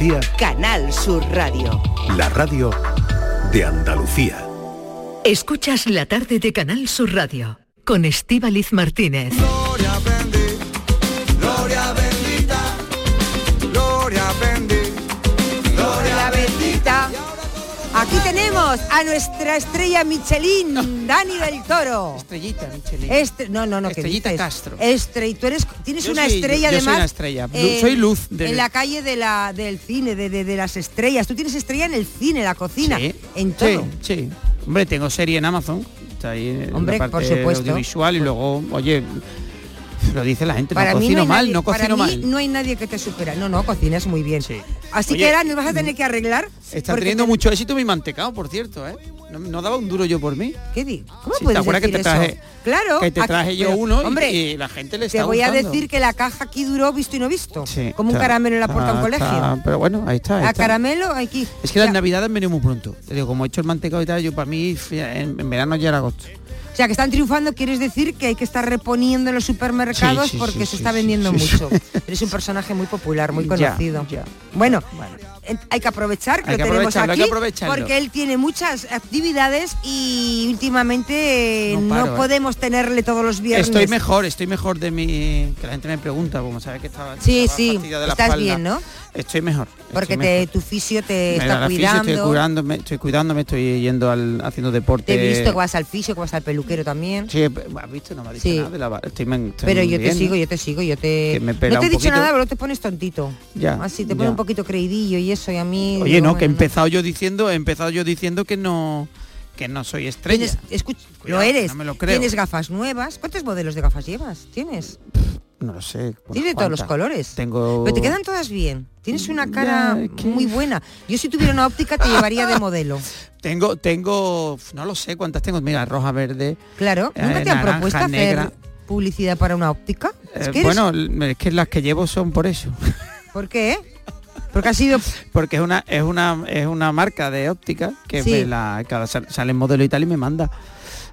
Andalucía, Canal Sur Radio. la radio de Andalucía. Escuchas la tarde de Canal Sur Radio con Estíbaliz Martínez. Gloria tenemos a nuestra estrella Michelin, Dani del Toro. Estrellita, Michelin. Este, no, no, no, ¿qué Estrellita? Castro. Estre- tú eres, tienes Yo una soy- estrella yo además. soy una estrella. Soy luz de- En la calle de la, del cine, de, de- de las estrellas. Tú tienes estrella en el cine, la cocina, Sí, en todo. Sí, sí. Hombre, tengo serie en Amazon. Está ahí en Hombre, la parte por supuesto. audiovisual y luego, oye, lo dice la gente, Para no mí cocino no mal, nadie, no para cocino mí mal. no hay nadie que te supera. No, no, cocinas muy bien. Sí. Así Oye, que ahora nos vas a tener que arreglar. Está teniendo te- mucho éxito mi mantecado, por cierto, ¿eh? No, no daba un duro yo por mí. ¿Qué di? ¿Cómo Sí, ¿te puedes acuerdas que te eso? traje- Claro. que te aquí- traje yo pero, uno y- hombre, y la gente le Te está voy a decir que la caja aquí duró visto y no visto. Sí, como un caramelo en la puerta de un colegio. está- pero bueno, ahí está. ahí a está. caramelo aquí. Es que las navidades han venido muy pronto. Te digo, como he hecho el mantecado y tal, yo para mí en, en verano ya era agosto. O sea, que están triunfando, quieres decir que hay que estar reponiendo en los supermercados Sí, sí, porque sí, se está vendiendo mucho. Eres un personaje muy popular, muy conocido. ya. Bueno, Bueno. eh, hay que aprovechar que Hay lo que tenemos hay aquí que porque él tiene muchas actividades y últimamente eh, No ¿eh? podemos tenerle todos los viernes. Estoy mejor, estoy mejor de mi... Que la gente me pregunta, como sabe que estaba... Sí, estaba sí, fastidiada de la estás espalda. bien, ¿no? Estoy mejor. Porque te, tu fisio te está la fisio, cuidando. estoy cuidándome, estoy cuidándome, estoy yendo al haciendo deporte. Te he visto que vas al fisio, que vas al peluquero también. Sí, has visto, no me ha dicho Sí. nada de la estoy, estoy Pero yo te sigo, yo te sigo, yo te... No te he dicho poquito. nada, pero te pones tontito. Ya, Así te ya. pone un poquito creidillo y eso, y a mí... Oye, digo, no, que he empezado yo diciendo, he empezado yo diciendo que no que no soy estrella. Tienes, escuch- Cuidado, lo eres. no me lo creo. Tienes gafas nuevas. ¿Cuántos modelos de gafas llevas? Tienes. No lo sé. unas Tienes de todos los colores. Tengo Pero te quedan todas bien. Tienes una cara Ya, es que- muy buena. Yo si tuviera una óptica te llevaría de modelo. Tengo, tengo, no lo sé cuántas tengo. Mira, roja, verde. Claro. Eh, ¿Nunca te han naranja, propuesto hacer negra. publicidad para una óptica? Es Eh, que eres- bueno, es que las que llevo son por eso. ¿Por qué? Porque ha sido... Porque es una, es una, es una marca de óptica que Sí. me la, sale en modelo y tal y me manda.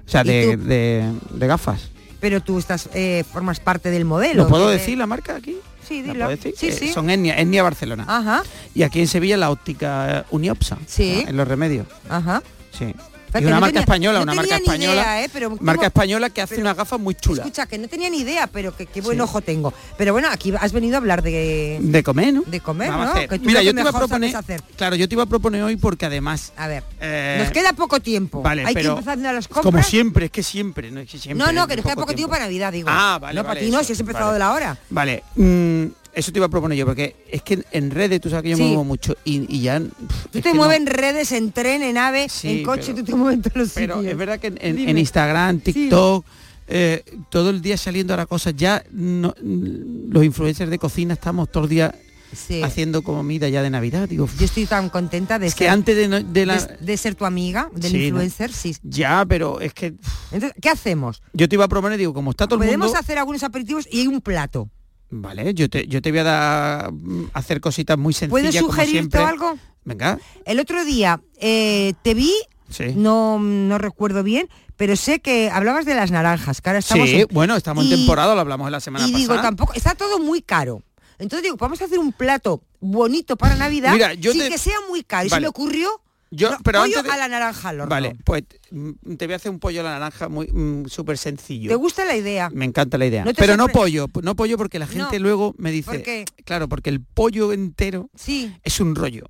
O sea, ¿Y de, de, de gafas. Pero tú estás eh, formas parte del modelo. ¿Lo puedo que- decir la marca aquí? Sí, ¿La dilo. puedo decir? Sí, Eh, sí. Son Etnia, Etnia Barcelona. Ajá, Y aquí en Sevilla la óptica eh, Uniopsa. Sí. En los remedios. ajá. Sí. Y una no marca tenía- española, no una marca española. idea, ¿eh? Pero marca ¿cómo- española que hace pero- unas gafas muy chulas. Escucha, que no tenía ni idea, pero que qué buen Sí. ojo tengo. Pero bueno, aquí has venido a hablar de, De comer, ¿no? de comer, Vamos a ¿no? hacer. Que tú Mira, que yo te iba a proponer. hacer. Claro, yo te iba a proponer hoy porque además. A ver, eh, nos queda poco tiempo. Vale, Hay pero que empezar a las compras. Como siempre, es que siempre, no es que siempre. no, no, que nos queda poco tiempo para Navidad, digo. Ah, vale, No, para ti no, si has empezado de la hora. Vale, mm, eso te iba a proponer yo, porque es que en redes tú sabes que yo Sí. me muevo mucho y, y ya. pff, Tú te mueves no- en redes, en tren, en ave, Sí, en coche, pero- tú te mueves en todos los Pero sitios. es verdad que en, en- Dime. en Instagram, TikTok, eh, todo el día saliendo ahora cosas, ya no- los influencers de cocina estamos todo el día Sí. haciendo comida ya de Navidad. Digo, Yo estoy tan contenta de, es que antes de, no- de la... de, de ser tu amiga, del Sí, ¿no? influencer, sí. Ya, pero es que Entonces, ¿qué hacemos? yo te iba a proponer, digo, como está todo el Podemos mundo... hacer algunos aperitivos y hay un plato. Vale, yo te, yo te voy a dar mm, hacer cositas muy sencillas ¿Puedo sugerirte algo? Venga, El otro día eh, te vi, sí. no, no recuerdo bien, pero sé que hablabas de las naranjas, que ahora estamos Sí, en- bueno, estamos y- en temporada, lo hablamos la semana y pasada. digo, tampoco, está todo muy caro. Entonces digo, vamos a hacer un plato bonito para Navidad Mira, yo sin te- que sea muy caro. Y se Vale. me ocurrió Yo, no, pero pollo antes de- a la naranja al horno. Vale, pues mm, te voy a hacer un pollo a la naranja muy mm, súper sencillo. ¿Te gusta la idea? Me encanta la idea. ¿No te pero no pollo, no pollo porque la gente No. luego me dice, ¿Por qué? claro, porque el pollo entero Sí. es un rollo.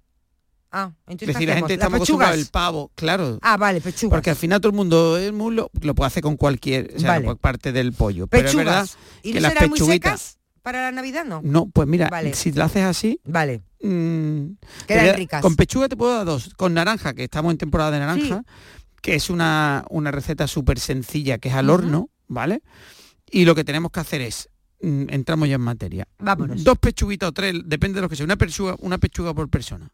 Ah, entonces Es decir, ¿qué la gente acostumbrados pechugas? al pavo, claro. Ah, vale, pechugas. Porque al final todo el mundo el muslo lo puede hacer con cualquier, o sea, Vale. por parte del pollo. Pero es verdad pechugas. ¿Y que no las serán muy pechuguitas- secas para la Navidad? No. No, pues mira, Vale. si lo haces así, Vale. Mm, Quedan ricas. Con pechuga te puedo dar dos. Con naranja, que estamos en temporada de naranja, que es una, una receta súper sencilla, que es al horno, ¿vale? Y lo que tenemos que hacer es, mm, entramos ya en materia. Vámonos. Dos pechuguitas o tres, depende de lo que sea, una pechuga, una pechuga por persona.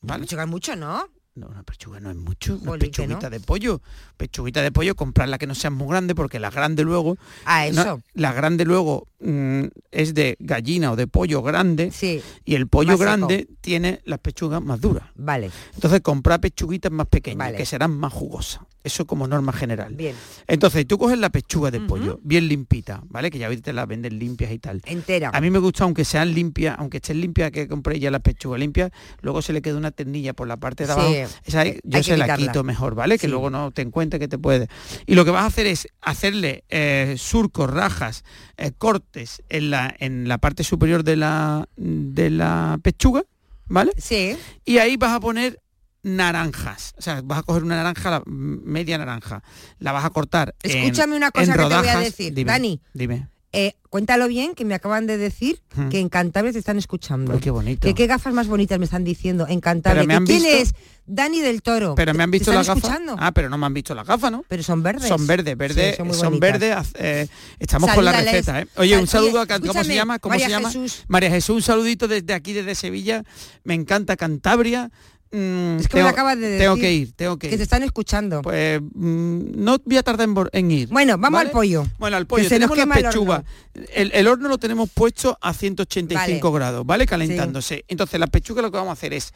¿Vale? Pechugas mucho, ¿no? No, una pechuga no es mucho, una Jolín, pechuguita no. de pollo. Pechuguita de pollo, comprarla que no sea muy grande, porque la grande luego, Ah, no, eso. la grande luego mm, es de gallina o de pollo grande, Sí, y el pollo seco. grande tiene las pechugas más duras. vale. Entonces comprar pechuguitas más pequeñas, Vale. que serán más jugosas. Eso como norma general. Bien. Entonces, tú coges la pechuga de pollo, bien limpita, ¿vale? Que ya ahorita la venden limpias y tal. Entera. A mí me gusta, aunque sean limpias, aunque estén limpias, que compré ya la pechuga limpia, luego se le queda una ternilla por la parte de Sí, abajo. Esa hay- yo hay se la quitarla. quito mejor, ¿vale? Que Sí. luego no te encuentre que te puede. Y lo que vas a hacer es hacerle eh, surcos, rajas, eh, cortes en la, en la parte superior de la, de la pechuga, ¿vale? Sí. Y ahí vas a poner naranjas. O sea, vas a coger una naranja, la- media naranja. La vas a cortar. en- Escúchame una cosa que te voy a rodajas. decir. Dime, Dani. Dime. Eh, cuéntalo bien, que me acaban de decir Hmm. que en Cantabria te están escuchando. Ay, qué bonito. Que qué gafas más bonitas me están diciendo en Cantabria. ¿Quién visto- es? Dani del Toro. Pero me han ¿Te- visto las gafas. Ah, pero no me han visto las gafas, ¿no? Pero son verdes. Son verdes, verdes, Sí, son verdes. eh, estamos con la receta, ¿eh? Oye, un Sal- saludo oye, a ¿cómo se llama? ¿Cómo María se llama? Jesús. María Jesús, un saludito desde aquí, desde Sevilla. Me encanta Cantabria. Mm, Es que me lo acabas de Tengo decir, que ir, tengo que Que ir. te están escuchando. Pues mm, no voy a tardar en, ir. Bueno, vamos ¿vale? al pollo. Bueno, al Que pollo. se nos Tenemos la el pechuga. horno. El, el horno lo tenemos puesto a 185 Vale. grados, ¿vale? Calentándose. Entonces, las pechugas lo que vamos a hacer es,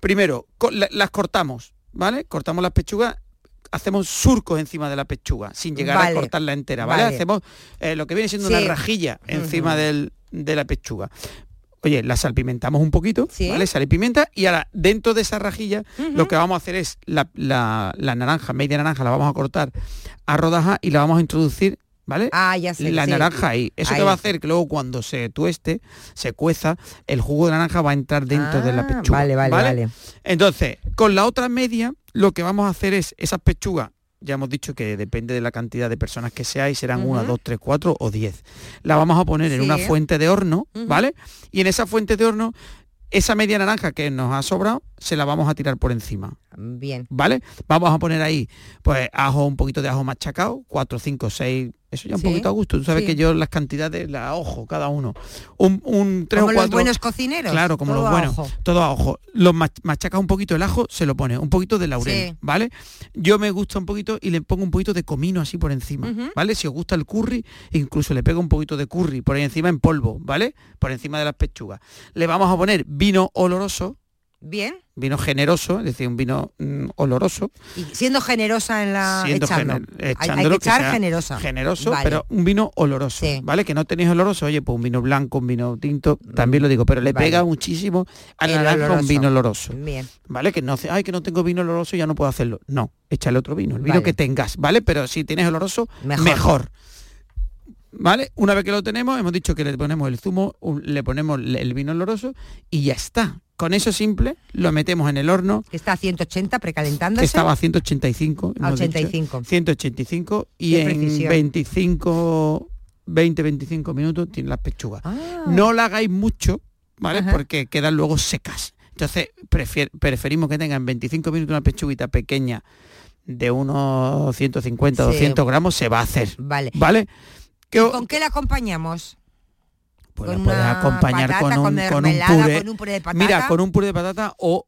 primero, co- la- las cortamos, ¿vale? Cortamos las pechugas hacemos surcos encima de la pechuga sin llegar Vale. a cortarla entera, ¿vale? Hacemos eh, lo que viene siendo Sí. una rajilla encima del- de la pechuga. Oye, la salpimentamos un poquito, Sí. ¿vale? Sal y pimienta y ahora dentro de esa rajilla lo que vamos a hacer es la, la- la naranja, media naranja, la vamos a cortar a rodajas y la vamos a introducir, ¿vale? Ah, ya sé. la sí. naranja ahí. Eso Ahí. que va a hacer que luego cuando se tueste, se cueza, el jugo de naranja va a entrar dentro de la Ah, pechuga. Vale, vale, vale. Entonces, con la otra media, lo que vamos a hacer es esas pechugas. Ya hemos dicho que depende de la cantidad de personas que seáis, serán una, Ujú. dos, tres, cuatro o diez. La vamos a poner en una fuente de horno. ¿vale? Y en esa fuente de horno, esa media naranja que nos ha sobrado, se la vamos a tirar por encima. Bien. ¿vale? Vamos a poner ahí, pues, ajo, un poquito de ajo machacado, 4, 5, 6, eso ya un Sí, poquito a gusto. Tú sabes sí. que yo las cantidades las ojo cada uno. Un, un 3 Como o los 4. buenos cocineros. Claro, como todo los buenos. ojo. Todo a ojo. Los mach- machacas un poquito el ajo, se lo pone, un poquito de laurel, Sí. ¿vale? Yo me gusta un poquito y le pongo un poquito de comino así por encima. ¿vale? Si os gusta el curry, incluso le pego un poquito de curry por ahí encima en polvo, ¿vale? Por encima de las pechugas. Le vamos a poner vino oloroso, Bien. vino generoso, es decir, un vino mm, oloroso, Y siendo generosa en la siendo echando. gener- Hay- que echar generosa. generoso, Vale. pero un vino oloroso, Sí. ¿vale? Que no tenéis oloroso, oye, pues un vino blanco, un vino tinto, también lo digo, pero le Vale. pega muchísimo a la El naranja un vino oloroso, Bien. ¿vale? Que no hace, ay, que no tengo vino oloroso, ya no puedo hacerlo. No, échale otro vino, el vino Vale. que tengas, ¿vale? Pero si tienes oloroso, Mejor. mejor. ¿Vale? Una vez que lo tenemos, hemos dicho que le ponemos el zumo, le ponemos el vino oloroso y ya está. Con eso simple lo metemos en el horno Que está a 180 que precalentándose. estaba a 185. A hemos dicho. 85. 185 y Qué en precisión. 25, 20-25 minutos tiene las pechugas. Ah. No la hagáis mucho, ¿ale? Ajá. Porque quedan luego secas. Entonces preferimos que tengan 25 minutos una pechuguita pequeña de unos 150, Sí. 200 gramos, se va a hacer. Vale. ¿Vale? Que ¿Y o- ¿Con qué la acompañamos? pues con la puedes acompañar patata, con, un, con un puré. con un puré de patata. Mira, con un puré de patata o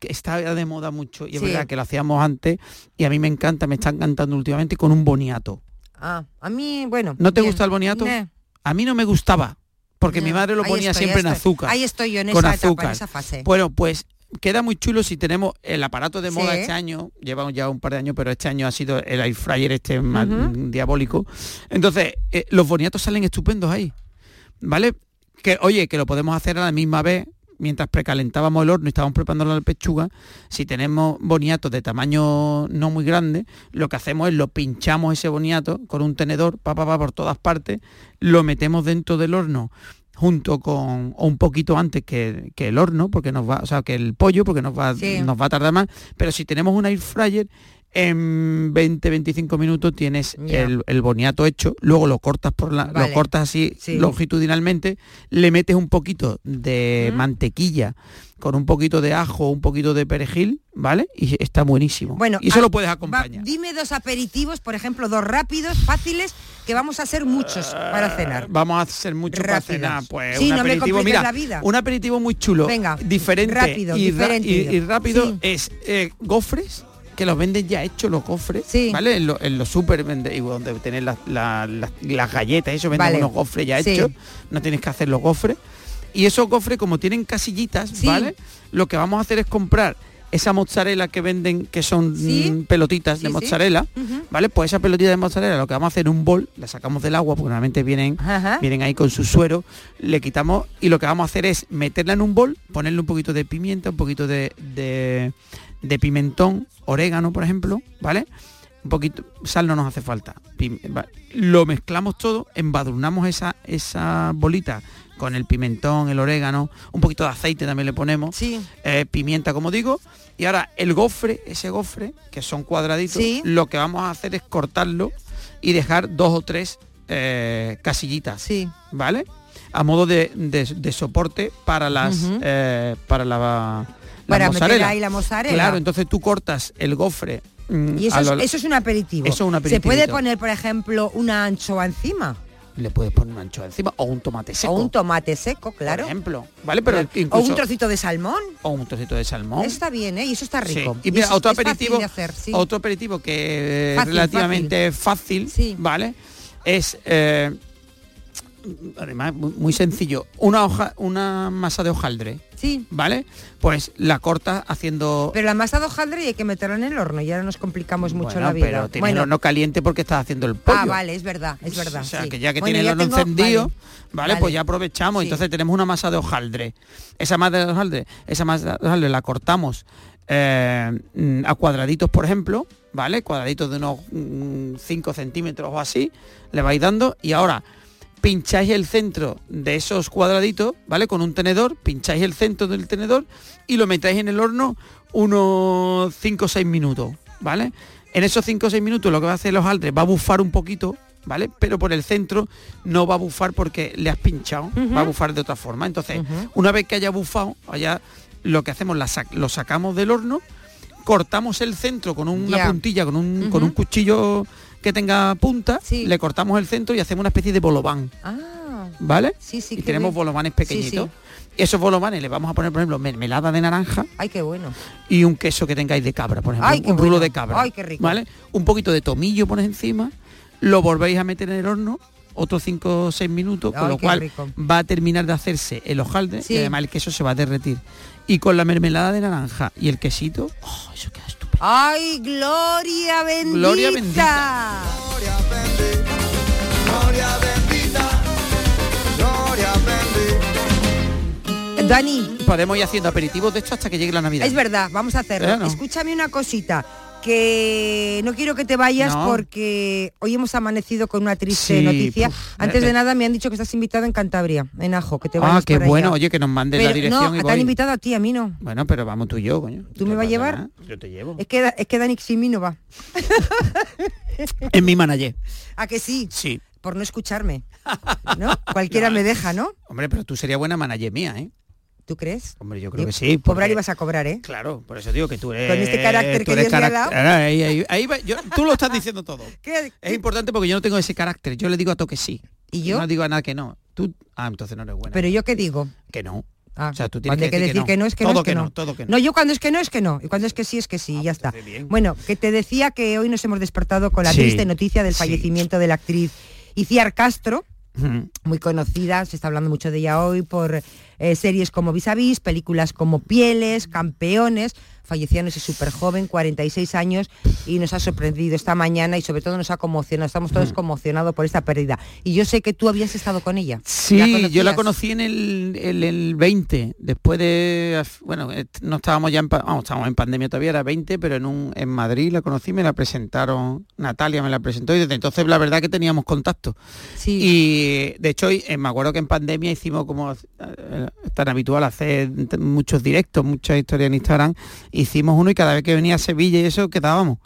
que está de moda mucho y es Sí. verdad que lo hacíamos antes y a mí me encanta, me está encantando últimamente con un boniato. Ah, a mí, bueno. ¿No te bien. gusta el boniato? A mí no me gustaba porque mi madre lo Ahí ponía estoy, siempre en azúcar. Ahí estoy yo en con esa etapa, azúcar. en esa fase. Bueno, pues queda muy chulo si tenemos el aparato de moda Sí. este año, lleva ya un par de años, pero este año ha sido el air fryer este Ujú. diabólico. Entonces, eh, los boniatos salen estupendos ahí. ¿Vale? Que oye, que lo podemos hacer a la misma vez mientras precalentábamos el horno y estábamos preparando la pechuga, si tenemos boniatos de tamaño no muy grande, lo que hacemos es lo pinchamos ese boniato con un tenedor, pa, pa, pa, por todas partes, lo metemos dentro del horno junto con, o un poquito antes que, que el horno, porque nos va, o sea, que el pollo, porque nos va, Sí. nos va a tardar más, pero si tenemos un air fryer, en 20-25 minutos tienes el, el boniato hecho, luego lo cortas por la, Vale. lo cortas así Sí. longitudinalmente, le metes un poquito de ¿Mm? mantequilla con un poquito de ajo, un poquito de perejil, ¿vale? Y está buenísimo. Bueno, y eso ah, lo puedes Va, acompañar. dime dos aperitivos, por ejemplo, dos rápidos, fáciles, que vamos a hacer muchos para cenar. Vamos a hacer mucho para Rápidos. cenar, pues Sí, un no me aperitivo, compliques mira, la vida. un aperitivo muy chulo, Venga, diferente, rápido, y, ra- diferente. y- y rápido Sí. es eh, gofres que los venden ya hechos los gofres, Sí. ¿vale? En, lo- en los super vende- y donde tenéis las, las- galletas, eso venden Vale. unos gofres ya Sí. hechos, no tienes que hacer los gofres. Y esos gofres, como tienen casillitas, Sí. ¿vale? Lo que vamos a hacer es comprar esa mozzarella que venden, que son Sí. mm, pelotitas Sí, de sí. mozzarella. ¿vale? Pues esa pelotita de mozzarella lo que vamos a hacer en un bol, la sacamos del agua, porque normalmente vienen, Ajá. vienen ahí con su suero, le quitamos y lo que vamos a hacer es meterla en un bol, ponerle un poquito de pimienta, un poquito de, de, de pimentón, orégano, por ejemplo, ¿vale? Un poquito, sal no nos hace falta. Lo mezclamos todo, embadurnamos esa, esa bolita con el pimentón, el orégano, un poquito de aceite también le ponemos, Sí. eh, pimienta como digo, y ahora el gofre, ese gofre, que son cuadraditos, Sí. lo que vamos a hacer es cortarlo y dejar dos o tres eh, casillitas, Sí. ¿vale? A modo de, de- de soporte para las eh, para la, Para meter mozzarella. ahí la mozzarella. Claro, entonces tú cortas el gofre. mm, Y eso es, eso es un aperitivo. Eso es un Se aperitivito. puede poner, por ejemplo, una anchoa encima. le puedes poner una anchoa encima o un tomate seco. O un tomate seco, claro. Por ejemplo, ¿vale? Pero o incluso un trocito de salmón. o un trocito de salmón. Está bien, ¿eh? Y eso está Sí. rico. Y mira, otro aperitivo, de hacer, sí. otro aperitivo que es Fácil, relativamente fácil, Sí. ¿vale? Es eh, además muy, sencillo, una hoja, una masa de hojaldre, Sí. ¿vale? Pues la cortas haciendo Pero la masa de hojaldre hay que meterla en el horno y ahora nos complicamos mucho Bueno, la vida. pero tiene bueno, el horno caliente porque estás haciendo el pollo. ah, vale, es verdad, es verdad. O sea, sí. que ya que Bueno, tiene el horno tengo- encendido, vale. vale, Vale. pues ya aprovechamos. Sí. Entonces tenemos una masa de hojaldre. Esa masa de hojaldre, esa masa de hojaldre la cortamos eh, mm, a cuadraditos, por ejemplo, ¿vale? Cuadraditos de unos 5 centímetros o así, le vais dando y ahora pincháis el centro de esos cuadraditos, ¿vale? Con un tenedor, pincháis el centro del tenedor y lo metáis en el horno unos 5 o 6 minutos, ¿vale? En esos 5 o 6 minutos lo que va a hacer los hojaldre va a bufar un poquito, ¿vale? Pero por el centro no va a bufar porque le has pinchado, va a bufar de otra forma. Entonces, una vez que haya bufado, allá lo que hacemos, la sac- lo sacamos del horno, cortamos el centro con una puntilla, con un, con Ujú. un cuchillo que tenga punta, Sí. le cortamos el centro y hacemos una especie de bolobán, Ah, ¿vale? sí, sí. y tenemos bien. bolovanes pequeñitos. sí. Esos bolovanes le vamos a poner, por ejemplo, mermelada de naranja Ay, qué bueno. y un queso que tengáis de cabra, por ejemplo, Ay, un rulo bueno. de cabra. Ay, qué rico. ¿Vale? Un poquito de tomillo pones encima, lo volvéis a meter en el horno otros 5 o 6 minutos, con lo cual rico. va a terminar de hacerse el hojaldre Sí. y además el queso se va a derretir. Y con la mermelada de naranja y el quesito, oh, eso queda estupendo. Ay, gloria bendita. Gloria bendita. Gloria bendita, gloria bendita, gloria bendita. Dani, Podemos ir haciendo aperitivos de esto hasta que llegue la Navidad. es verdad, vamos a hacerlo. Escúchame una cosita, que no quiero que te vayas No. porque hoy hemos amanecido con una triste Sí, noticia. puf, Antes me- de nada me han dicho que estás invitado en Cantabria, en Ajo, que te Ah, vayas qué por allá. bueno, oye, que nos mandes la dirección no, y te voy. han invitado a ti, a mí no. Bueno, pero vamos tú y yo, coño. ¿Tú me ¿Qué vas a llevar? nada? Yo te llevo. Es que, es que Dani sin mí no va. Es mi manager. ¿A que sí? Sí. Por no escucharme. ¿No? Cualquiera No. me deja, ¿no? Hombre, pero tú serías buena manager mía, ¿eh? ¿Tú crees? Hombre, yo creo que sí. Cobrar porque- y vas a cobrar, ¿eh? Claro, por eso digo que tú eres... Con este carácter que ha caract- dado. Ahí, ahí- ahí va- yo- tú lo estás diciendo todo. ¿Qué- Es importante porque yo no tengo ese carácter. Yo le digo a todo que sí. ¿Y yo? No digo a nada que no. Tú... Ah, entonces no eres buena. Pero yo qué digo. que no. Ah, O sea, tú tienes hay que decir que no. es que no, Todo es que, que no. no, todo que no. No, yo cuando es que no, es que no. Y cuando es que sí, es que sí, Ah, ya pues está. bien. Bueno, que te decía que hoy nos hemos despertado con la Sí, triste noticia del sí. fallecimiento de la actriz Iciar Castro. Muy conocida, se está hablando mucho de ella hoy por eh, series como Vis a Vis, películas como Pieles, Campeones, falleció no sé, súper joven, 46 años, y nos ha sorprendido esta mañana y sobre todo nos ha conmocionado, estamos todos conmocionados por esta pérdida. Y yo sé que tú habías estado con ella. Sí, yo la conocí en el, el, el 20, después de, bueno, eh, no estábamos ya en, vamos, estábamos en pandemia todavía, era 20, pero en, un, en Madrid la conocí, me la presentaron, Natalia me la presentó y desde entonces la verdad que teníamos contacto. Sí. Y de hecho, eh, me acuerdo que en pandemia hicimos como eh, tan habitual hacer muchos directos, muchas historias en Instagram. Hicimos uno y cada vez que venía a Sevilla y eso quedábamos.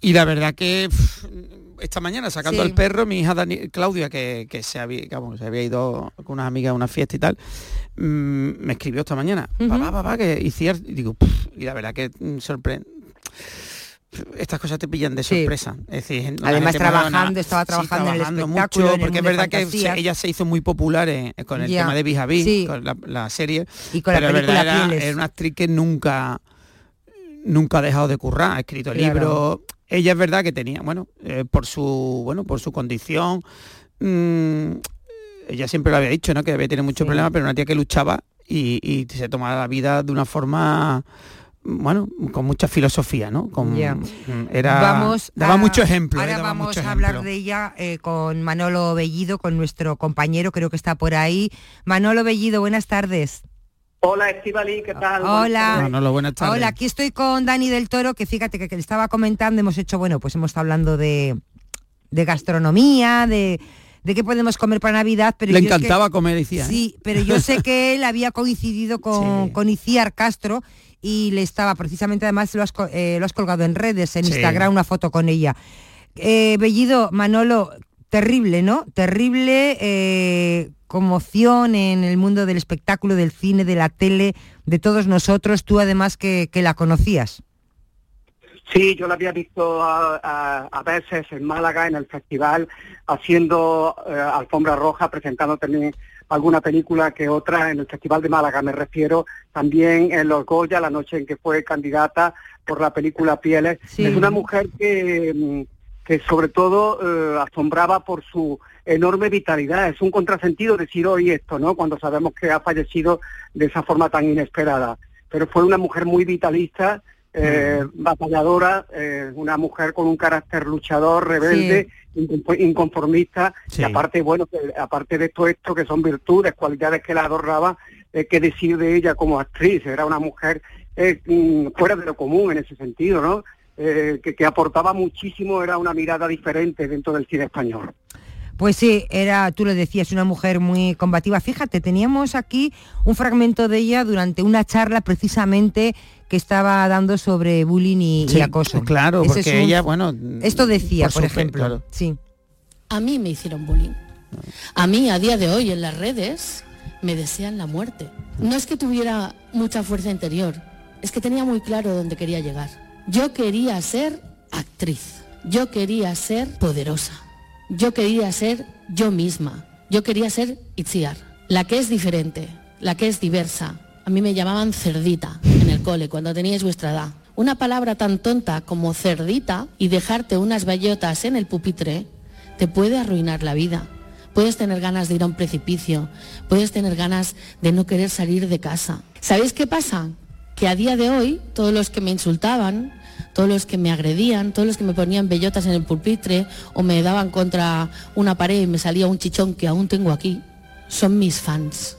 Y la verdad que pff, esta mañana sacando Sí. al perro, mi hija Dani- Claudia, que, que se, había, que, se había ido con unas amigas a una fiesta y tal, mm, me escribió esta mañana, papá, papá, que hicieras, y digo, "Pff", y la verdad que sorprende. Estas cosas te pillan de Sí. sorpresa. Es decir, la Además, trabajando, estaba Sí, trabajando en el trabajando espectáculo, mucho, porque es verdad que ella se hizo muy popular eh, con el tema de Vis a Vis, Sí. con la, la serie, Y con la pero película verdad era una actriz que nunca nunca ha dejado de currar, ha escrito Claro. libros. Ella es verdad que tenía, bueno, eh, por su bueno, por su condición, mm, ella siempre lo había dicho, ¿no? Que había tenido muchos Sí. problemas, pero una tía que luchaba y, y se tomaba la vida de una forma bueno, con mucha filosofía, ¿no? Con, Ya. mm, era, Vamos daba a- mucho ejemplo. eh, Ahora vamos a hablar ejemplo. de ella eh, con Manolo Bellido, con nuestro compañero, creo que está por ahí. Manolo Bellido, buenas tardes. Hola, Estivali, ¿qué tal? Hola. Manolo, buenas tardes. Hola, aquí estoy con Dani del Toro, que fíjate que, que le estaba comentando, hemos hecho, bueno, pues hemos estado hablando de, de gastronomía, de, de qué podemos comer para Navidad, pero Le yo es que- encantaba comer, decía. ¿eh? Sí, pero yo sé que él había coincidido con, Sí. con Iciar Castro y le estaba, precisamente además lo has, eh, lo has colgado en redes, en Sí. Instagram, una foto con ella. Eh, Bellido, Manolo, terrible, ¿no? Terrible eh, conmoción en el mundo del espectáculo, del cine, de la tele, de todos nosotros, tú además que, que la conocías. Sí, yo la había visto a, a- a veces en Málaga, en el festival, haciendo eh, alfombra roja, presentando también alguna película que otra en el Festival de Málaga, me refiero también en Los Goya, la noche en que fue candidata por la película Pieles. Sí. Es una mujer que, mm, que sobre todo eh, asombraba por su enorme vitalidad. Es un contrasentido decir hoy esto, ¿no? Cuando sabemos que ha fallecido de esa forma tan inesperada. Pero fue una mujer muy vitalista, eh, batalladora, eh, una mujer con un carácter luchador, rebelde, incon- inconformista, Sí. y aparte, bueno, que, aparte de todo esto, que son virtudes, cualidades que la adoraba, eh, que decir de ella como actriz, era una mujer mm, fuera de lo común en ese sentido, ¿no? Eh, que, que aportaba muchísimo, era una mirada diferente dentro del cine español. Pues sí, era, tú lo decías, una mujer muy combativa. Fíjate, teníamos aquí un fragmento de ella durante una charla precisamente que estaba dando sobre bullying y, acoso. Claro, Ese porque es un- ella, bueno... Esto decía, por, ejemplo. claro. Sí. A mí me hicieron bullying. A mí, a día de hoy, en las redes, me desean la muerte. No es que tuviera mucha fuerza interior, es que tenía muy claro dónde quería llegar. Yo quería ser actriz. Yo quería ser poderosa. Yo quería ser yo misma. Yo quería ser Itziar, la que es diferente, la que es diversa. A mí me llamaban cerdita en el cole cuando teníais vuestra edad. Una palabra tan tonta como cerdita y dejarte unas bellotas en el pupitre te puede arruinar la vida. Puedes tener ganas de ir a un precipicio, puedes tener ganas de no querer salir de casa. ¿Sabéis qué pasa? Que a día de hoy todos los que me insultaban, todos los que me agredían, todos los que me ponían bellotas en el pupitre o me daban contra una pared y me salía un chichón que aún tengo aquí, son mis fans.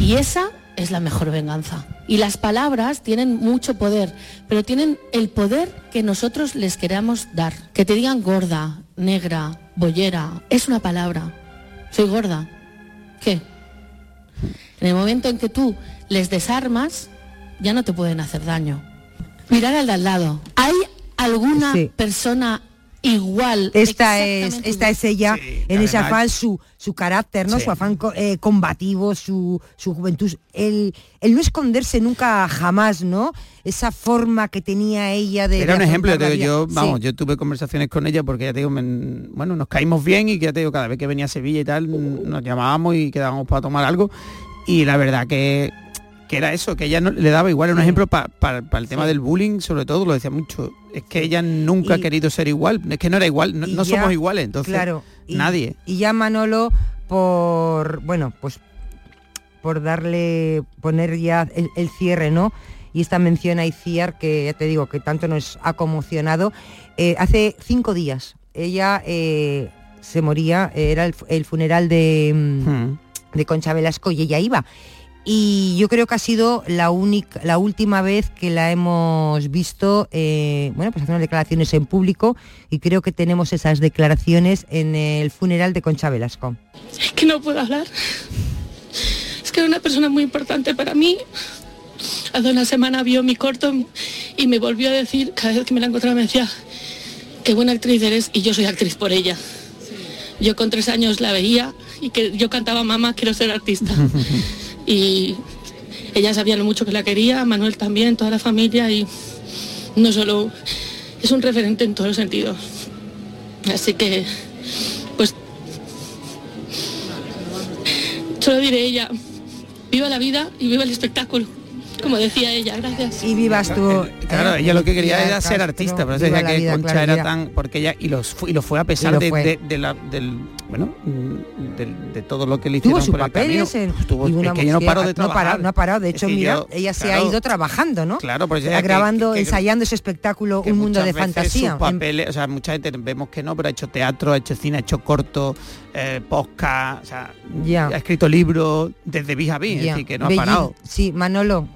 Y esa es la mejor venganza. Y las palabras tienen mucho poder, pero tienen el poder que nosotros les queramos dar. Que te digan gorda, negra, bollera, es una palabra. Soy gorda. ¿Qué? En el momento en que tú les desarmas, ya no te pueden hacer daño. Mirar al de al lado. ¿Hay alguna Sí. persona igual? Esta es, esta es ella Sí, en ese afán, su, su carácter, ¿no? Sí. Su afán eh, combativo, su, su juventud, el, el no esconderse nunca jamás, ¿no? Esa forma que tenía ella de. Era de un ejemplo, yo, vida. vamos, Sí. yo tuve conversaciones con ella porque ya te digo, me- bueno, nos caímos bien y que ya te digo, cada vez que venía a Sevilla y tal, nos llamábamos y quedábamos para tomar algo. Y la verdad que, que era eso, que ella no, le daba igual, un ejemplo para el tema Sí. del bullying, sobre todo, lo decía mucho. Es que ella nunca Y- ha querido ser igual, es que no era igual, no, Y no ya- somos iguales, entonces claro, y- nadie. Y ya Manolo, por, bueno, pues por darle, poner ya el, el cierre, ¿no? Y esta mención a Iciar, que ya te digo, que tanto nos ha conmocionado. eh, hace cinco días, ella eh, se moría, era el funeral de, mm, Hmm. de Concha Velasco y ella iba. Y yo creo que ha sido la única, la última vez que la hemos visto, eh, bueno, pues hacer unas declaraciones en público y creo que tenemos esas declaraciones en el funeral de Concha Velasco. Es que no puedo hablar. Es que era una persona muy importante para mí. Hace una semana vio mi corto y me volvió a decir, cada vez que me la encontraba me decía, qué buena actriz eres y yo soy actriz por ella. Yo con tres años la veía y que yo cantaba mamá, quiero ser artista. y ella sabía lo mucho que la quería, Manuel también, toda la familia y no solo es un referente en todos los sentidos. Así que, pues Solo diré ella, viva la vida y viva el espectáculo, como decía ella, gracias. Y vivas tú, Claro, ¿eh? ella lo que quería era ser artista, pero viva decía la que vida, Concha claro, era tan porque ella y los y lo fue a pesar lo de, fue. de- de la- del bueno mm, de todo lo que le Tuvo hicieron sus por el camino. papeles en, Tuvo- y una es que ella no paró de no trabajar. paró, no ha parado. De Es hecho, que mira, yo- ella se ha ido trabajando, ¿no? Claro, pues ella grabando, que- que- ensayando ese espectáculo, un mundo de fantasía. sus papeles, o sea, mucha gente vemos que no, pero ha hecho teatro, ha hecho cine, ha hecho corto, eh, podcast, o sea, Ya. ha escrito libros desde vis a vis, Ya. decir, que no ha parado. Sí, Manolo.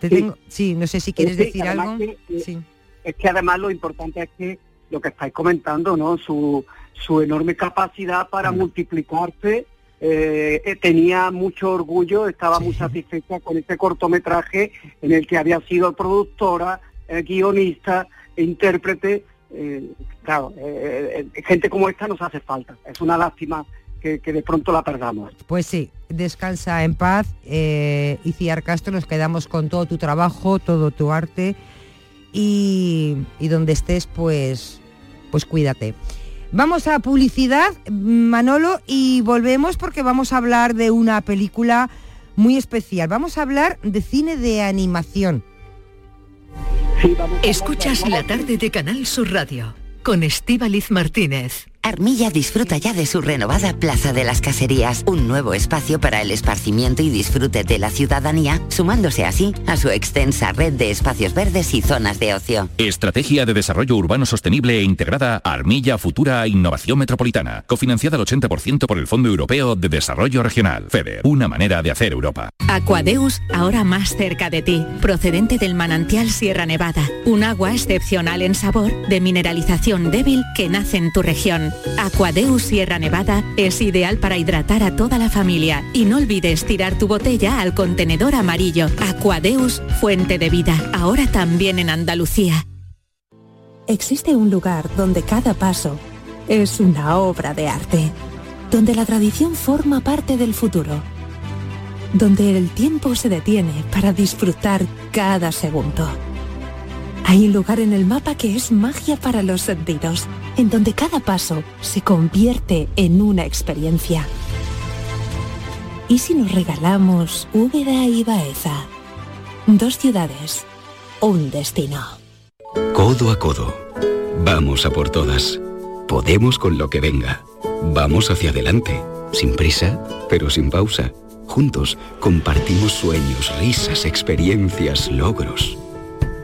Te Sí. tengo, sí, no sé si quieres Sí, decir además algo. que- que- Sí. es que además lo importante es que lo que estáis comentando, ¿no? Su, su enorme capacidad para Mm. multiplicarse. eh, eh, tenía mucho orgullo, estaba muy satisfecha con este cortometraje en el que había sido productora, eh, guionista, intérprete. eh, claro, gente como esta nos hace falta. Es una lástima que, que de pronto la perdamos. Pues sí, descansa en paz. Eh, Iciar Castro, nos quedamos con todo tu trabajo, todo tu arte y, y donde estés, pues, pues cuídate. Vamos a publicidad, Manolo, y volvemos porque vamos a hablar de una película muy especial. Vamos a hablar de cine de animación. Escuchas la tarde de Canal Sur Radio con Estíbaliz Martínez. Armilla disfruta ya de su renovada Plaza de las Caserías, un nuevo espacio para el esparcimiento y disfrute de la ciudadanía, sumándose así a su extensa red de espacios verdes y zonas de ocio. Estrategia de Desarrollo Urbano Sostenible e Integrada Armilla Futura Innovación Metropolitana, cofinanciada al 80% por el Fondo Europeo de Desarrollo Regional, FEDER, una manera de hacer Europa. Aquadeus, ahora más cerca de ti, procedente del manantial Sierra Nevada, un agua excepcional en sabor, de mineralización débil que nace en tu región. Aquadeus Sierra Nevada es ideal para hidratar a toda la familia y no olvides tirar tu botella al contenedor amarillo. Aquadeus, fuente de vida, ahora también en Andalucía. Existe un lugar donde cada paso es una obra de arte, donde la tradición forma parte del futuro, donde el tiempo se detiene para disfrutar cada segundo. Hay un lugar en el mapa que es magia para los sentidos, en donde cada paso se convierte en una experiencia. ¿Y si nos regalamos Úbeda y Baeza? Dos ciudades, un destino. Codo a codo. Vamos a por todas. Podemos con lo que venga. Vamos hacia adelante. Sin prisa, pero sin pausa. Juntos compartimos sueños, risas, experiencias, logros.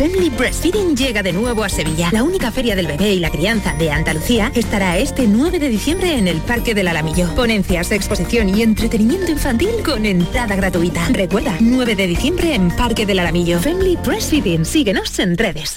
Family Breastfeeding llega de nuevo a Sevilla. La única feria del bebé y la crianza de Andalucía estará este 9 de diciembre en el Parque del Alamillo. Ponencias, exposición y entretenimiento infantil con entrada gratuita. Recuerda, 9 de diciembre en Parque del Alamillo. Family Breastfeeding. Síguenos en redes.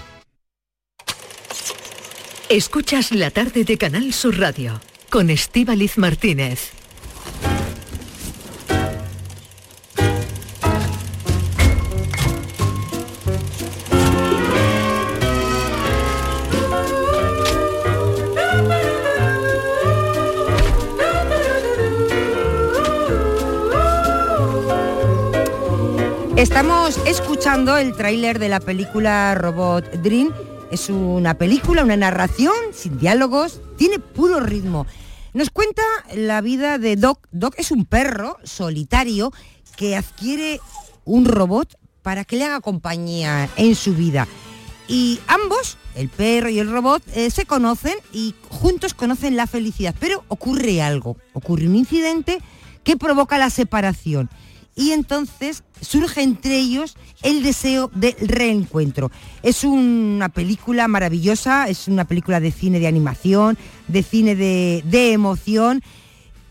Escuchas la tarde de Canal Sur Radio con Estíbaliz Martínez. Estamos escuchando el tráiler de la película Robot Dream. Es una película, una narración sin diálogos, tiene puro ritmo. Nos cuenta la vida de Doc. Doc es un perro solitario que adquiere un robot para que le haga compañía en su vida. Y ambos, el perro y el robot, eh, se conocen y juntos conocen la felicidad. Pero ocurre algo, ocurre un incidente que provoca la separación y entonces surge entre ellos el deseo de reencuentro. Es una película maravillosa, es una película de cine de animación, de cine de, de emoción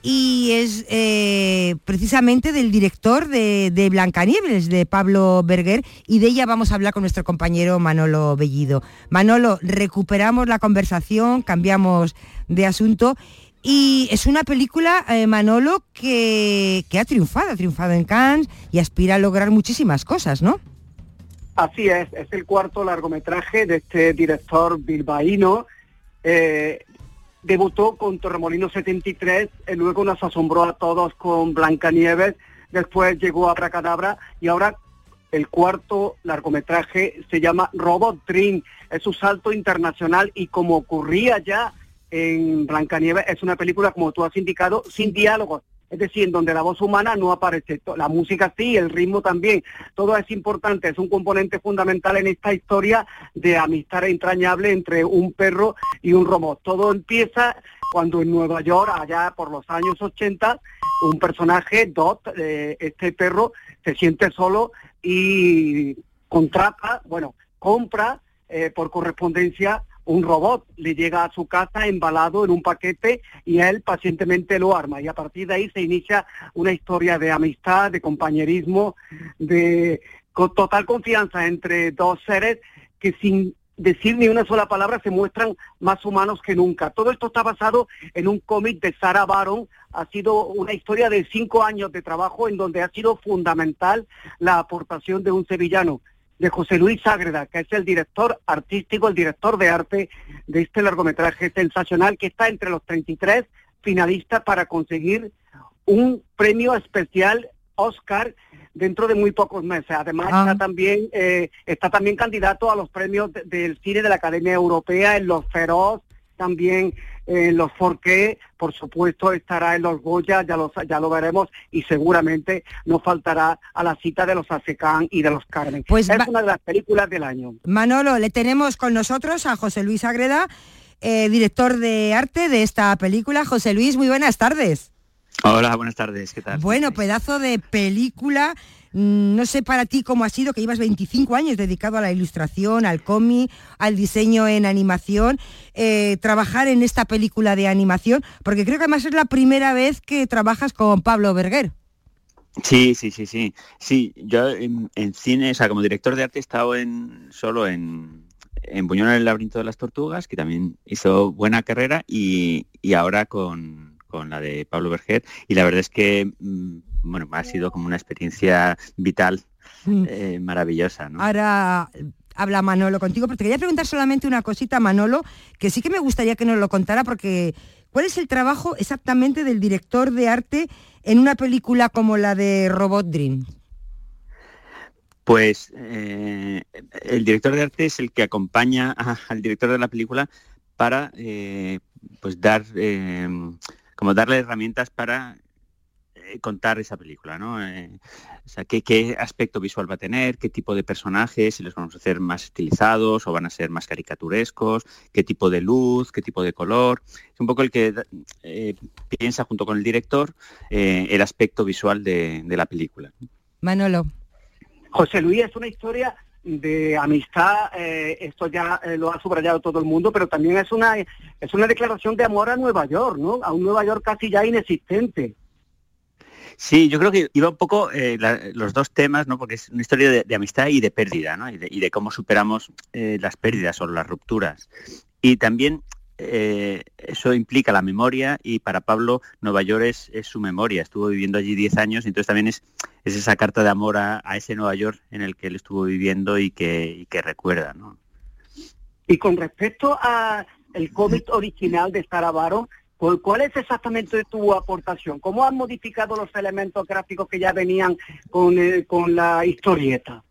y es eh, precisamente del director de, de Blancanieves, de Pablo Berger, y de ella vamos a hablar con nuestro compañero Manolo Bellido. Manolo, recuperamos la conversación, cambiamos de asunto y es una película, eh, Manolo, que, que, ha triunfado, ha triunfado en Cannes y aspira a lograr muchísimas cosas, ¿no? Así es, es el cuarto largometraje de este director bilbaíno. Eh, debutó con Torremolino 73, y luego nos asombró a todos con Blancanieves, después llegó a Bracadabra y ahora el cuarto largometraje se llama Robot Dream. Es un salto internacional y como ocurría ya en Blancanieves es una película, como tú has indicado, sin diálogos. Es decir, en donde la voz humana no aparece. La música sí, el ritmo también. Todo es importante, es un componente fundamental en esta historia de amistad entrañable entre un perro y un robot. Todo empieza cuando en Nueva York, allá por los años 80, un personaje, Dot, eh, este perro, se siente solo y contrata, bueno, compra eh, por correspondencia un robot le llega a su casa embalado en un paquete y él pacientemente lo arma. Y a partir de ahí se inicia una historia de amistad, de compañerismo, de total confianza entre dos seres que sin decir ni una sola palabra se muestran más humanos que nunca. Todo esto está basado en un cómic de Sarah Baron. Ha sido una historia de cinco años de trabajo en donde ha sido fundamental la aportación de un sevillano de José Luis Ágreda, que es el director artístico, el director de arte de este largometraje sensacional que está entre los 33 finalistas para conseguir un premio especial Oscar dentro de muy pocos meses. Además Ah. está también eh, está también candidato a los premios de- del cine de la Academia Europea en los Feroz, también en los Forqué, por supuesto estará en los Goya, ya lo, ya lo veremos, y seguramente no faltará a la cita de los Acecán y de los Carmen. Pues es una de las películas del año. Manolo, le tenemos con nosotros a José Luis Agreda, eh, director de arte de esta película. José Luis, muy buenas tardes. Hola, buenas tardes, ¿qué tal? Bueno, pedazo de película. Mm, No sé para ti cómo ha sido, que llevas 25 años dedicado a la ilustración, al cómic, al diseño en animación, eh, trabajar en esta película de animación, porque creo que además es la primera vez que trabajas con Pablo Berger. Sí, sí, sí, sí. Sí, yo en, cine, o sea, como director de arte he estado en, solo en, en Buñuel en el laberinto de las tortugas, que también hizo buena carrera, y, y ahora con, con la de Pablo Berger. Y la verdad es que, mm, bueno, ha sido como una experiencia vital, Mm. eh, maravillosa, ¿no? Ahora habla Manolo contigo, pero te quería preguntar solamente una cosita, Manolo, que sí que me gustaría que nos lo contara, porque ¿cuál es el trabajo exactamente del director de arte en una película como la de Robot Dream? Pues eh, el director de arte es el que acompaña a- al director de la película para eh, pues dar eh, como darle herramientas para eh, contar esa película, ¿no? Eh, o sea, ¿qué, ¿qué, aspecto visual va a tener, qué tipo de personajes, si los vamos a hacer más estilizados o van a ser más caricaturescos, qué tipo de luz, qué tipo de color. Es un poco el que eh, piensa junto con el director eh, el aspecto visual de, de la película. Manolo. José Luis es una historia de amistad, eh, esto ya eh, lo ha subrayado todo el mundo, pero también es una es una declaración de amor a Nueva York, ¿no? A un Nueva York casi ya inexistente. Sí, yo creo que iba un poco eh, la, los dos temas, ¿no? Porque es una historia de, de amistad y de pérdida, ¿no? Y de, y de cómo superamos eh, las pérdidas o las rupturas. Y también eh, eso implica la memoria y para Pablo Nueva York es, es, su memoria. Estuvo viviendo allí 10 años, entonces también es, es esa carta de amor a, a, ese Nueva York en el que él estuvo viviendo y que, y que recuerda, ¿no? Y con respecto a el cómic original de Saravaro, ¿Cuál es exactamente tu aportación? ¿Cómo han modificado los elementos gráficos que ya venían con, eh, con la historieta?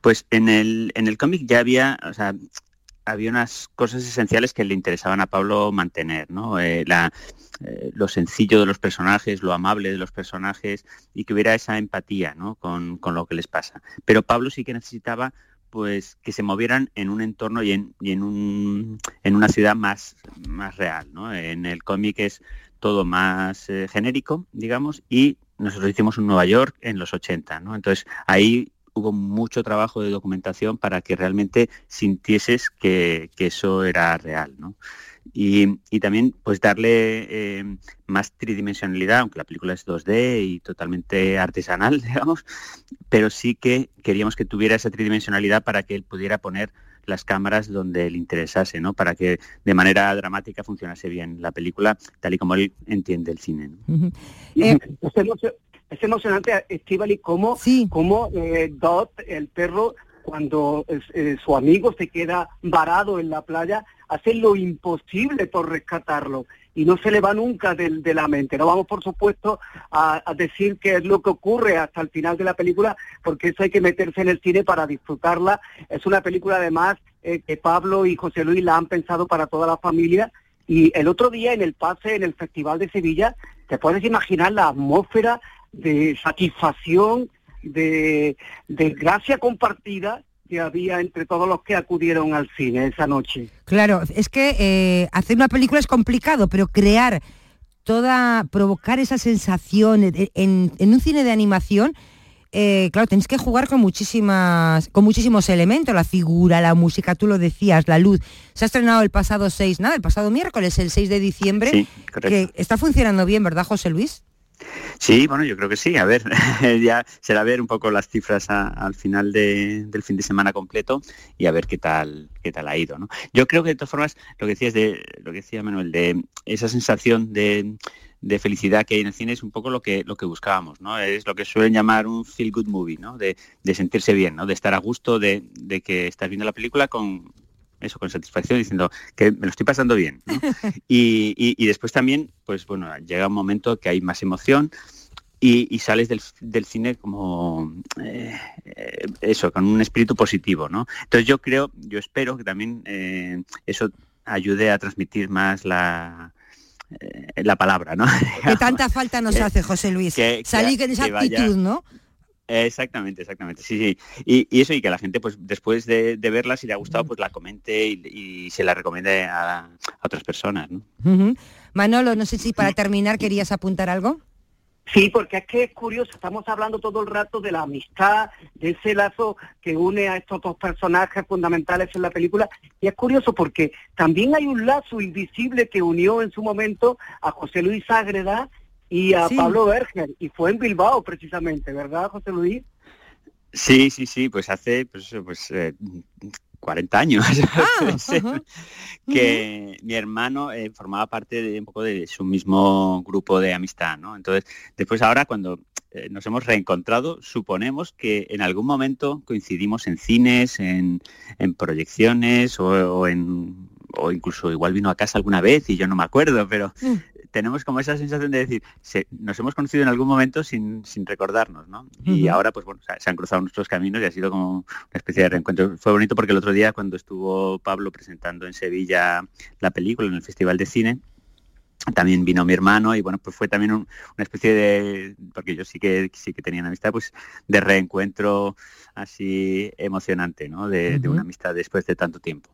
Pues en el, en el cómic ya había, o sea, había unas cosas esenciales que le interesaban a Pablo mantener, ¿no? Eh, la, eh, lo sencillo de los personajes, lo amable de los personajes y que hubiera esa empatía, ¿no? Con, con lo que les pasa. Pero Pablo sí que necesitaba pues que se movieran en un entorno y en, y en, un, en una ciudad más, más real. ¿no? En el cómic es todo más eh, genérico, digamos, y nosotros hicimos un Nueva York en los 80. ¿no? Entonces ahí hubo mucho trabajo de documentación para que realmente sintieses que, que eso era real. ¿no? Y, y, también pues darle eh, más tridimensionalidad, aunque la película es 2D y totalmente artesanal, digamos, pero sí que queríamos que tuviera esa tridimensionalidad para que él pudiera poner las cámaras donde le interesase, ¿no? Para que de manera dramática funcionase bien la película, tal y como él entiende el cine. ¿no? Uh -huh. eh, es emocionante, Estivali, cómo, sí. cómo eh, Dot, el perro, cuando eh, su amigo se queda varado en la playa, hace lo imposible por rescatarlo y no se le va nunca de, la mente. No vamos, por supuesto, a, a, decir qué es lo que ocurre hasta el final de la película, porque eso hay que meterse en el cine para disfrutarla. Es una película, además, eh, que Pablo y José Luis la han pensado para toda la familia. Y el otro día en el pase, en el Festival de Sevilla, te puedes imaginar la atmósfera de satisfacción, de, de gracia compartida que había entre todos los que acudieron al cine esa noche. Claro, es que eh, hacer una película es complicado, pero crear toda, provocar esa sensación en, en, en un cine de animación, eh, claro, tenéis que jugar con muchísimas, con muchísimos elementos, la figura, la música, tú lo decías, la luz. Se ha estrenado el pasado 6, nada, el pasado miércoles, el 6 de diciembre, sí, que está funcionando bien, ¿verdad, José Luis? Sí, bueno, yo creo que sí. A ver, ya será ver un poco las cifras a, al final de, del fin de semana completo y a ver qué tal qué tal ha ido. ¿no? Yo creo que de todas formas lo que decías de lo que decía Manuel de esa sensación de, felicidad que hay en el cine es un poco lo que lo que buscábamos, ¿no? Es lo que suelen llamar un feel good movie, ¿no? De, de sentirse bien, ¿no? De estar a gusto, de, de que estás viendo la película con eso, con satisfacción, diciendo que me lo estoy pasando bien. ¿no? y, y, y, después también, pues bueno, llega un momento que hay más emoción y, y sales del, del, cine como eh, eso, con un espíritu positivo, ¿no? Entonces yo creo, yo espero que también eh, eso ayude a transmitir más la, eh, la palabra, ¿no? Que tanta falta nos hace, José Luis. Que, Salir con esa actitud, vaya, ¿no? Exactamente, exactamente. Sí, sí. Y, y, eso, y que la gente, pues después de, de, verla, si le ha gustado, pues la comente y, y se la recomiende a, a, otras personas. ¿no? Uh -huh. Manolo, no sé si para terminar querías apuntar algo. Sí, porque es que es curioso, estamos hablando todo el rato de la amistad, de ese lazo que une a estos dos personajes fundamentales en la película, y es curioso porque también hay un lazo invisible que unió en su momento a José Luis Ágreda y a sí. Pablo Berger, y fue en Bilbao precisamente, ¿verdad, José Luis? Sí, sí, sí, pues hace pues, pues eh, 40 años, ah, uh -huh. que uh -huh. mi hermano eh, formaba parte de un poco de su mismo grupo de amistad, ¿no? Entonces, después ahora cuando eh, nos hemos reencontrado, suponemos que en algún momento coincidimos en cines, en, en proyecciones o, o, en o incluso igual vino a casa alguna vez y yo no me acuerdo, pero mm tenemos como esa sensación de decir, se, nos hemos conocido en algún momento sin, sin recordarnos, ¿no? Uh -huh. Y ahora, pues bueno, se han cruzado nuestros caminos y ha sido como una especie de reencuentro. Fue bonito porque el otro día, cuando estuvo Pablo presentando en Sevilla la película, en el Festival de Cine, también vino mi hermano y bueno pues fue también una especie de porque yo sí que sí que tenía una amistad pues de reencuentro así emocionante ¿no? de, una amistad después de tanto tiempo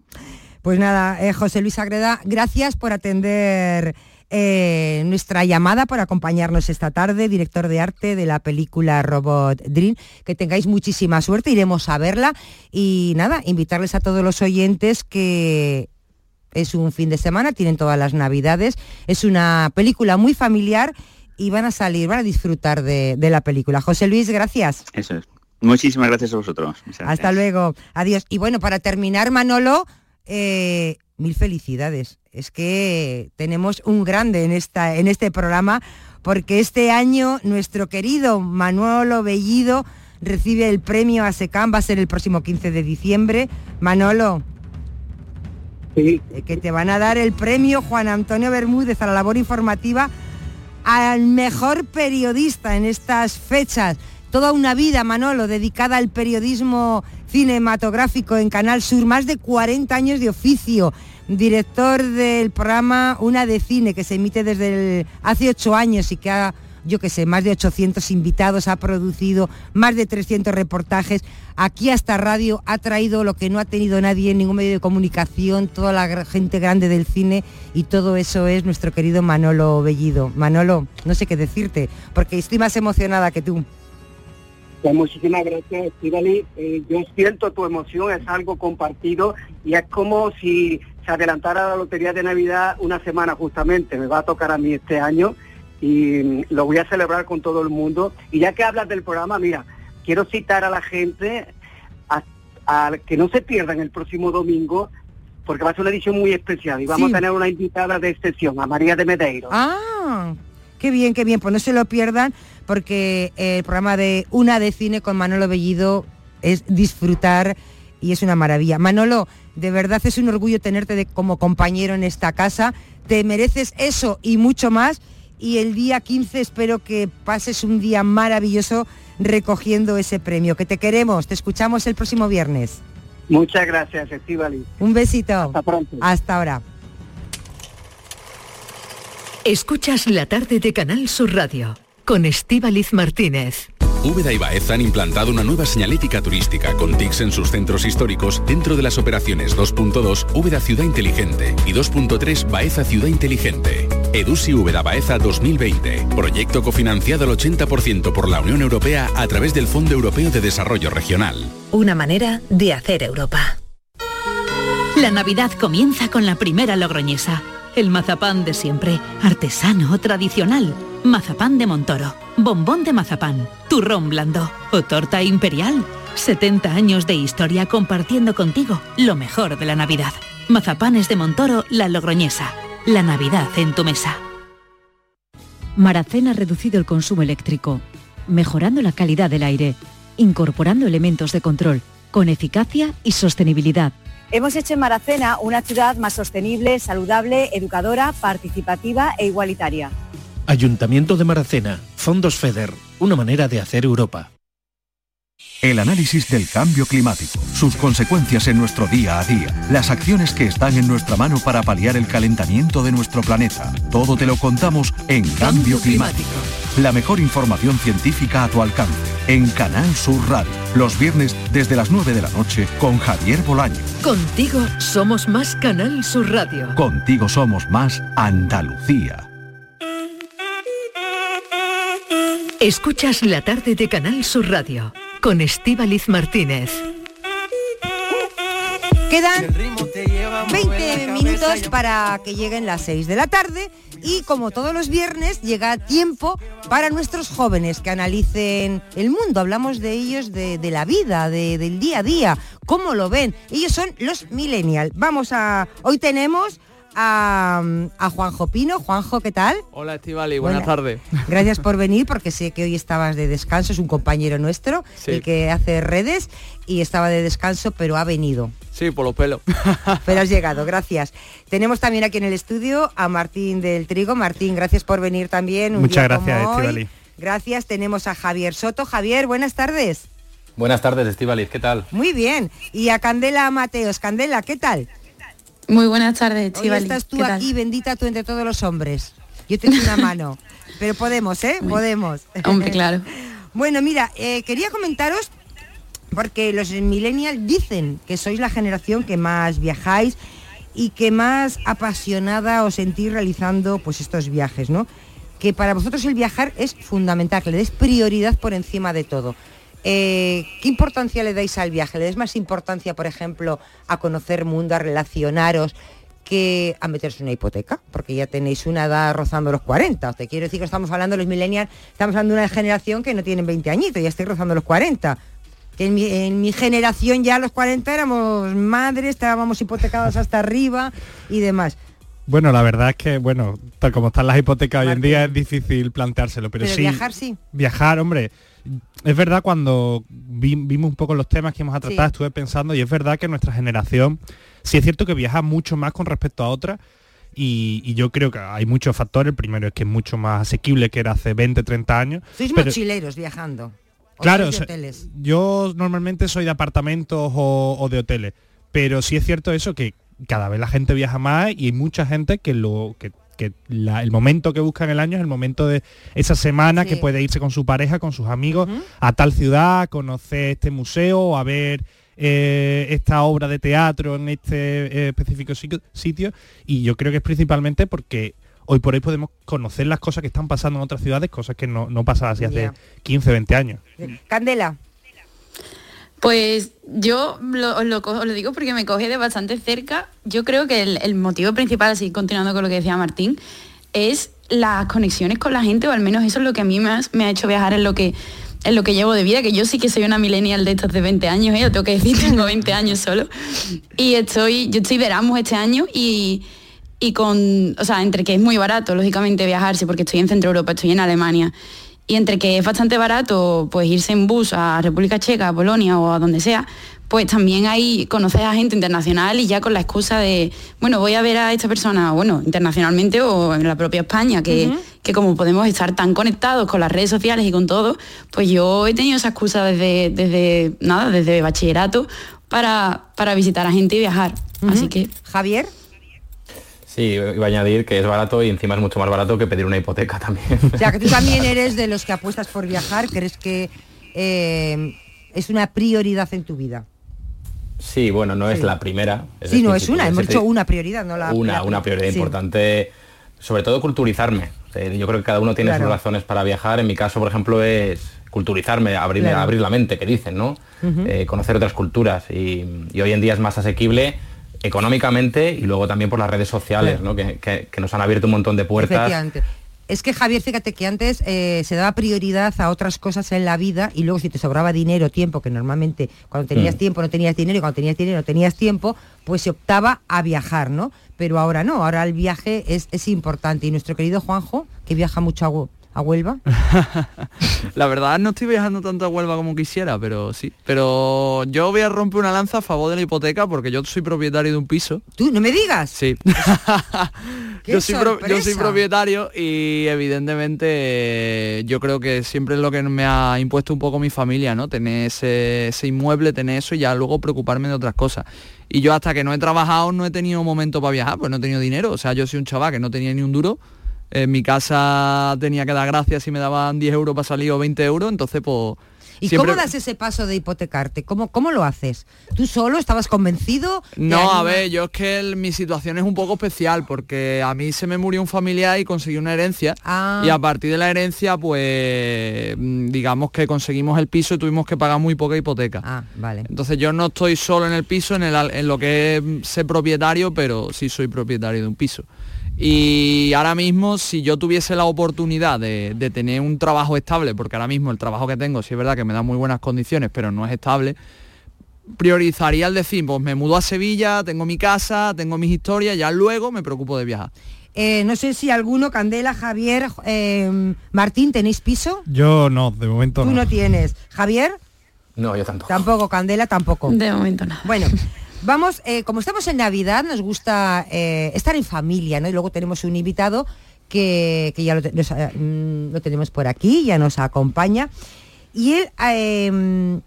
pues nada eh, José Luis Agreda gracias por atender eh, nuestra llamada por acompañarnos esta tarde, director de arte de la película Robot Dream. Que tengáis muchísima suerte, iremos a verla y nada, invitarles a todos los oyentes que es un fin de semana, tienen todas las navidades, es una película muy familiar y van a salir, van a disfrutar de, la película. José Luis, gracias. Eso es. Muchísimas gracias a vosotros. Hasta luego. Adiós. Y bueno, para terminar, Manolo, eh, mil felicidades. Es que tenemos un grande en, esta, en este programa porque este año nuestro querido Manolo Bellido recibe el premio ASECAM, va a ser el próximo 15 de diciembre. Manolo, Sí. Eh, que te van a dar el premio Juan Antonio Bermúdez a la labor informativa al mejor periodista en estas fechas. Toda una vida, Manolo, dedicada al periodismo cinematográfico en Canal Sur, más de 40 años de oficio, director del programa Una de Cine, que se emite desde hace ocho años y que ha yo qué sé, más de 800 invitados, ha producido más de 300 reportajes. Aquí hasta radio ha traído lo que no ha tenido nadie en ningún medio de comunicación, toda la gente grande del cine y todo eso es nuestro querido Manolo Bellido. Manolo, no sé qué decirte, porque estoy más emocionada que tú. Pues muchísimas gracias, Estivali. Eh, yo siento tu emoción, es algo compartido y es como si se adelantara la lotería de Navidad una semana justamente. Me va a tocar a mí este año y lo voy a celebrar con todo el mundo. Y ya que hablas del programa, mira, quiero citar a la gente a, que no se pierdan el próximo domingo porque va a ser una edición muy especial y vamos a tener una invitada de excepción, a María de Medeiro. Ah, qué bien, qué bien, pues no se lo pierdan porque el programa de Una de Cine con Manolo Bellido es disfrutar y es una maravilla. Manolo, de verdad es un orgullo tenerte de, como compañero en esta casa, te mereces eso y mucho más y el día 15 espero que pases un día maravilloso recogiendo ese premio. Que te queremos, te escuchamos el próximo viernes. Muchas gracias, Estivali. Un besito. Hasta pronto. Hasta ahora. Escuchas la tarde de Canal Sur Radio con Estíbaliz Martínez. Úbeda y Baeza han implantado una nueva señalética turística con TICs en sus centros históricos dentro de las operaciones 2.2 Úbeda Ciudad Inteligente y 2.3 Baeza Ciudad Inteligente. EDUSI Úbeda Baeza 2020. Proyecto cofinanciado al 80% por la Unión Europea a través del Fondo Europeo de Desarrollo Regional. Una manera de hacer Europa. La Navidad comienza con la primera logroñesa. El mazapán de siempre, artesano, tradicional. Mazapán de Montoro, bombón de mazapán, turrón blando o torta imperial. 70 años de historia compartiendo contigo lo mejor de la Navidad. Mazapanes de Montoro, la Logroñesa. La Navidad en tu mesa. Maracena ha reducido el consumo eléctrico, mejorando la calidad del aire, incorporando elementos de control, con eficacia y sostenibilidad. Hemos hecho en Maracena una ciudad más sostenible, saludable, educadora, participativa e igualitaria. Ayuntamiento de Maracena, Fondos FEDER, una manera de hacer Europa. El análisis del cambio climático, sus consecuencias en nuestro día a día, las acciones que están en nuestra mano para paliar el calentamiento de nuestro planeta. Todo te lo contamos en Cambio Climático. La mejor información científica a tu alcance en Canal Sur Radio. Los viernes desde las 9 de la noche con Javier Bolaño. Contigo somos más Canal Sur Radio. Contigo somos más Andalucía. Escuchas la tarde de Canal Sur Radio con Estíbaliz Martínez. Quedan 20 minutos para que lleguen las 6 de la tarde y como todos los viernes llega tiempo para nuestros jóvenes que analicen el mundo. Hablamos de ellos, de, la vida, del día a día, cómo lo ven. Ellos son los millennials. Vamos a... Hoy tenemos a, Juanjo Pino. Juanjo, ¿qué tal? Hola Estivali, buenas tardes. Gracias por venir porque sé que hoy estabas de descanso, es un compañero nuestro, el que hace redes y estaba de descanso, pero ha venido. Sí, por los pelos. Pero has llegado, gracias. Tenemos también aquí en el estudio a Martín del Trigo. Martín, gracias por venir también. Muchas gracias, Estivali. Gracias. Tenemos a Javier Soto. Javier, buenas tardes. Buenas tardes, Estivaliz, ¿qué tal? Muy bien. Y a Candela Mateos. Candela, ¿qué tal? Muy buenas tardes, Hoy estás tú aquí, bendita tú entre todos los hombres. Yo te doy una mano. Pero podemos, ¿eh? Podemos. Hombre, claro. bueno, mira, eh, quería comentaros, porque los millennials dicen que sois la generación que más viajáis y que más apasionada os sentís realizando pues estos viajes, ¿no? Que para vosotros el viajar es fundamental, que le des prioridad por encima de todo. Eh, ¿Qué importancia le dais al viaje? ¿Le des más importancia, por ejemplo, a conocer mundo, a relacionaros, que a meterse una hipoteca? Porque ya tenéis una edad rozando los 40. Te quiero decir que estamos hablando de los millennials, estamos hablando de una generación que no tienen 20 añitos, ya estoy rozando los 40. Que en mi, en mi generación ya a los 40 éramos madres, estábamos hipotecadas hasta arriba y demás. Bueno, la verdad es que, bueno, tal como están las hipotecas hoy en día es difícil planteárselo, pero, Pero sí. viajar sí. Viajar, hombre. Es verdad cuando vi- vimos un poco los temas que íbamos a tratar, Sí. estuve pensando y es verdad que nuestra generación sí es cierto que viaja mucho más con respecto a otra y, y yo creo que hay muchos factores. El primero es que es mucho más asequible que era hace 20, 30 años. Sois pero- mochileros viajando. ¿O Claro, sois de o sea, hoteles? yo normalmente soy de apartamentos o, o de hoteles, pero sí es cierto eso que cada vez la gente viaja más y hay mucha gente que lo que, que la- el momento que busca en el año es el momento de esa semana que puede irse con su pareja, con sus amigos a tal ciudad, a conocer este museo a ver eh, esta obra de teatro en este eh, específico si- sitio y yo creo que es principalmente porque hoy por hoy podemos conocer las cosas que están pasando en otras ciudades, cosas que no, no pasaban así hace Ya. 15, 20 años. Candela. Pues yo lo, os lo, digo porque me coge de bastante cerca. Yo creo que el, motivo principal, así continuando con lo que decía Martín, es las conexiones con la gente, o al menos eso es lo que a mí ha, me ha hecho viajar en lo que en lo que llevo de vida, que yo sí que soy una millennial de estos de 20 años, ¿eh? Lo tengo que decir, tengo 20 años solo. Y estoy, yo estoy de este año y, y con, o sea, entre que es muy barato, lógicamente, viajarse, porque estoy en Centro Europa, estoy en Alemania, y entre que es bastante barato, pues irse en bus a República Checa, a Polonia o a donde sea, pues también ahí conoces a gente internacional y ya con la excusa de, bueno, voy a ver a esta persona, bueno, internacionalmente o en la propia España, que, que como podemos estar tan conectados con las redes sociales y con todo, pues yo he tenido esa excusa desde, desde nada, desde bachillerato para, para visitar a gente y viajar. Así que. Javier. Sí, iba a añadir que es barato y encima es mucho más barato que pedir una hipoteca también. O sea, que tú también eres de los que apuestas por viajar, crees que eh, es una prioridad en tu vida. Sí, bueno, no es la primera. Sí, no es una, hemos dicho te- una prioridad, no la una, la- una prioridad sí. importante, sobre todo culturizarme. Yo creo que cada uno tiene Claro. sus razones para viajar. En mi caso, por ejemplo, es culturizarme, abrir, Claro. abrir la mente, que dicen, ¿no? Eh, conocer otras culturas. Y, y hoy en día es más asequible económicamente y luego también por las redes sociales. ¿no? Que, que- que nos han abierto un montón de puertas. Es que Javier, fíjate que antes eh, se daba prioridad a otras cosas en la vida y luego si te sobraba dinero, tiempo, que normalmente cuando tenías Mm. tiempo no tenías dinero y cuando tenías dinero no tenías tiempo, pues se optaba a viajar, ¿no? Pero ahora no, ahora el viaje es, es importante. Y nuestro querido Juanjo, que viaja mucho a, a Huelva, La verdad no estoy viajando tanto a Huelva como quisiera, pero sí. Pero yo voy a romper una lanza a favor de la hipoteca porque yo soy propietario de un piso. ¿Tú no me digas? Sí. ¡Qué yo, soy pro- yo soy sorpresa! propietario y evidentemente yo creo que siempre es lo que me ha impuesto un poco mi familia, ¿no? Tener ese, ese inmueble, tener eso y ya luego preocuparme de otras cosas. Y yo hasta que no he trabajado no he tenido momento para viajar, pues no he tenido dinero. O sea, yo soy un chaval que no tenía ni un duro. En mi casa tenía que dar gracias si me daban 10 euros para salir o 20 euros, entonces pues... ¿Y siempre- cómo das ese paso de hipotecarte? ¿Cómo, ¿Cómo lo haces? ¿Tú solo estabas convencido? ¿Te No, a ver, yo es que el- mi situación es un poco especial porque a mí se me murió un familiar y conseguí una herencia Ah. y a partir de la herencia pues mm, digamos que conseguimos el piso y tuvimos que pagar muy poca hipoteca. Ah, vale. Entonces yo no estoy solo en el piso, en, el en lo que es ser propietario, pero sí soy propietario de un piso. Y ahora mismo, si yo tuviese la oportunidad de, de tener un trabajo estable, porque ahora mismo el trabajo que tengo sí es verdad que me da muy buenas condiciones, pero no es estable, priorizaría el decir, pues me mudo a Sevilla, tengo mi casa, tengo mis historias, ya luego me preocupo de viajar. Eh, no sé si alguno, Candela, Javier, eh, Martín, ¿tenéis piso? Yo no, de momento Tú no. no tienes. Javier, No, yo tampoco. tampoco. Candela, tampoco. De momento nada. Bueno, vamos, eh, como estamos en Navidad, nos gusta eh, estar en familia, ¿no? Y luego tenemos un invitado que, que ya lo, te- nos, eh, mm, lo tenemos por aquí, ya nos acompaña. Y él eh,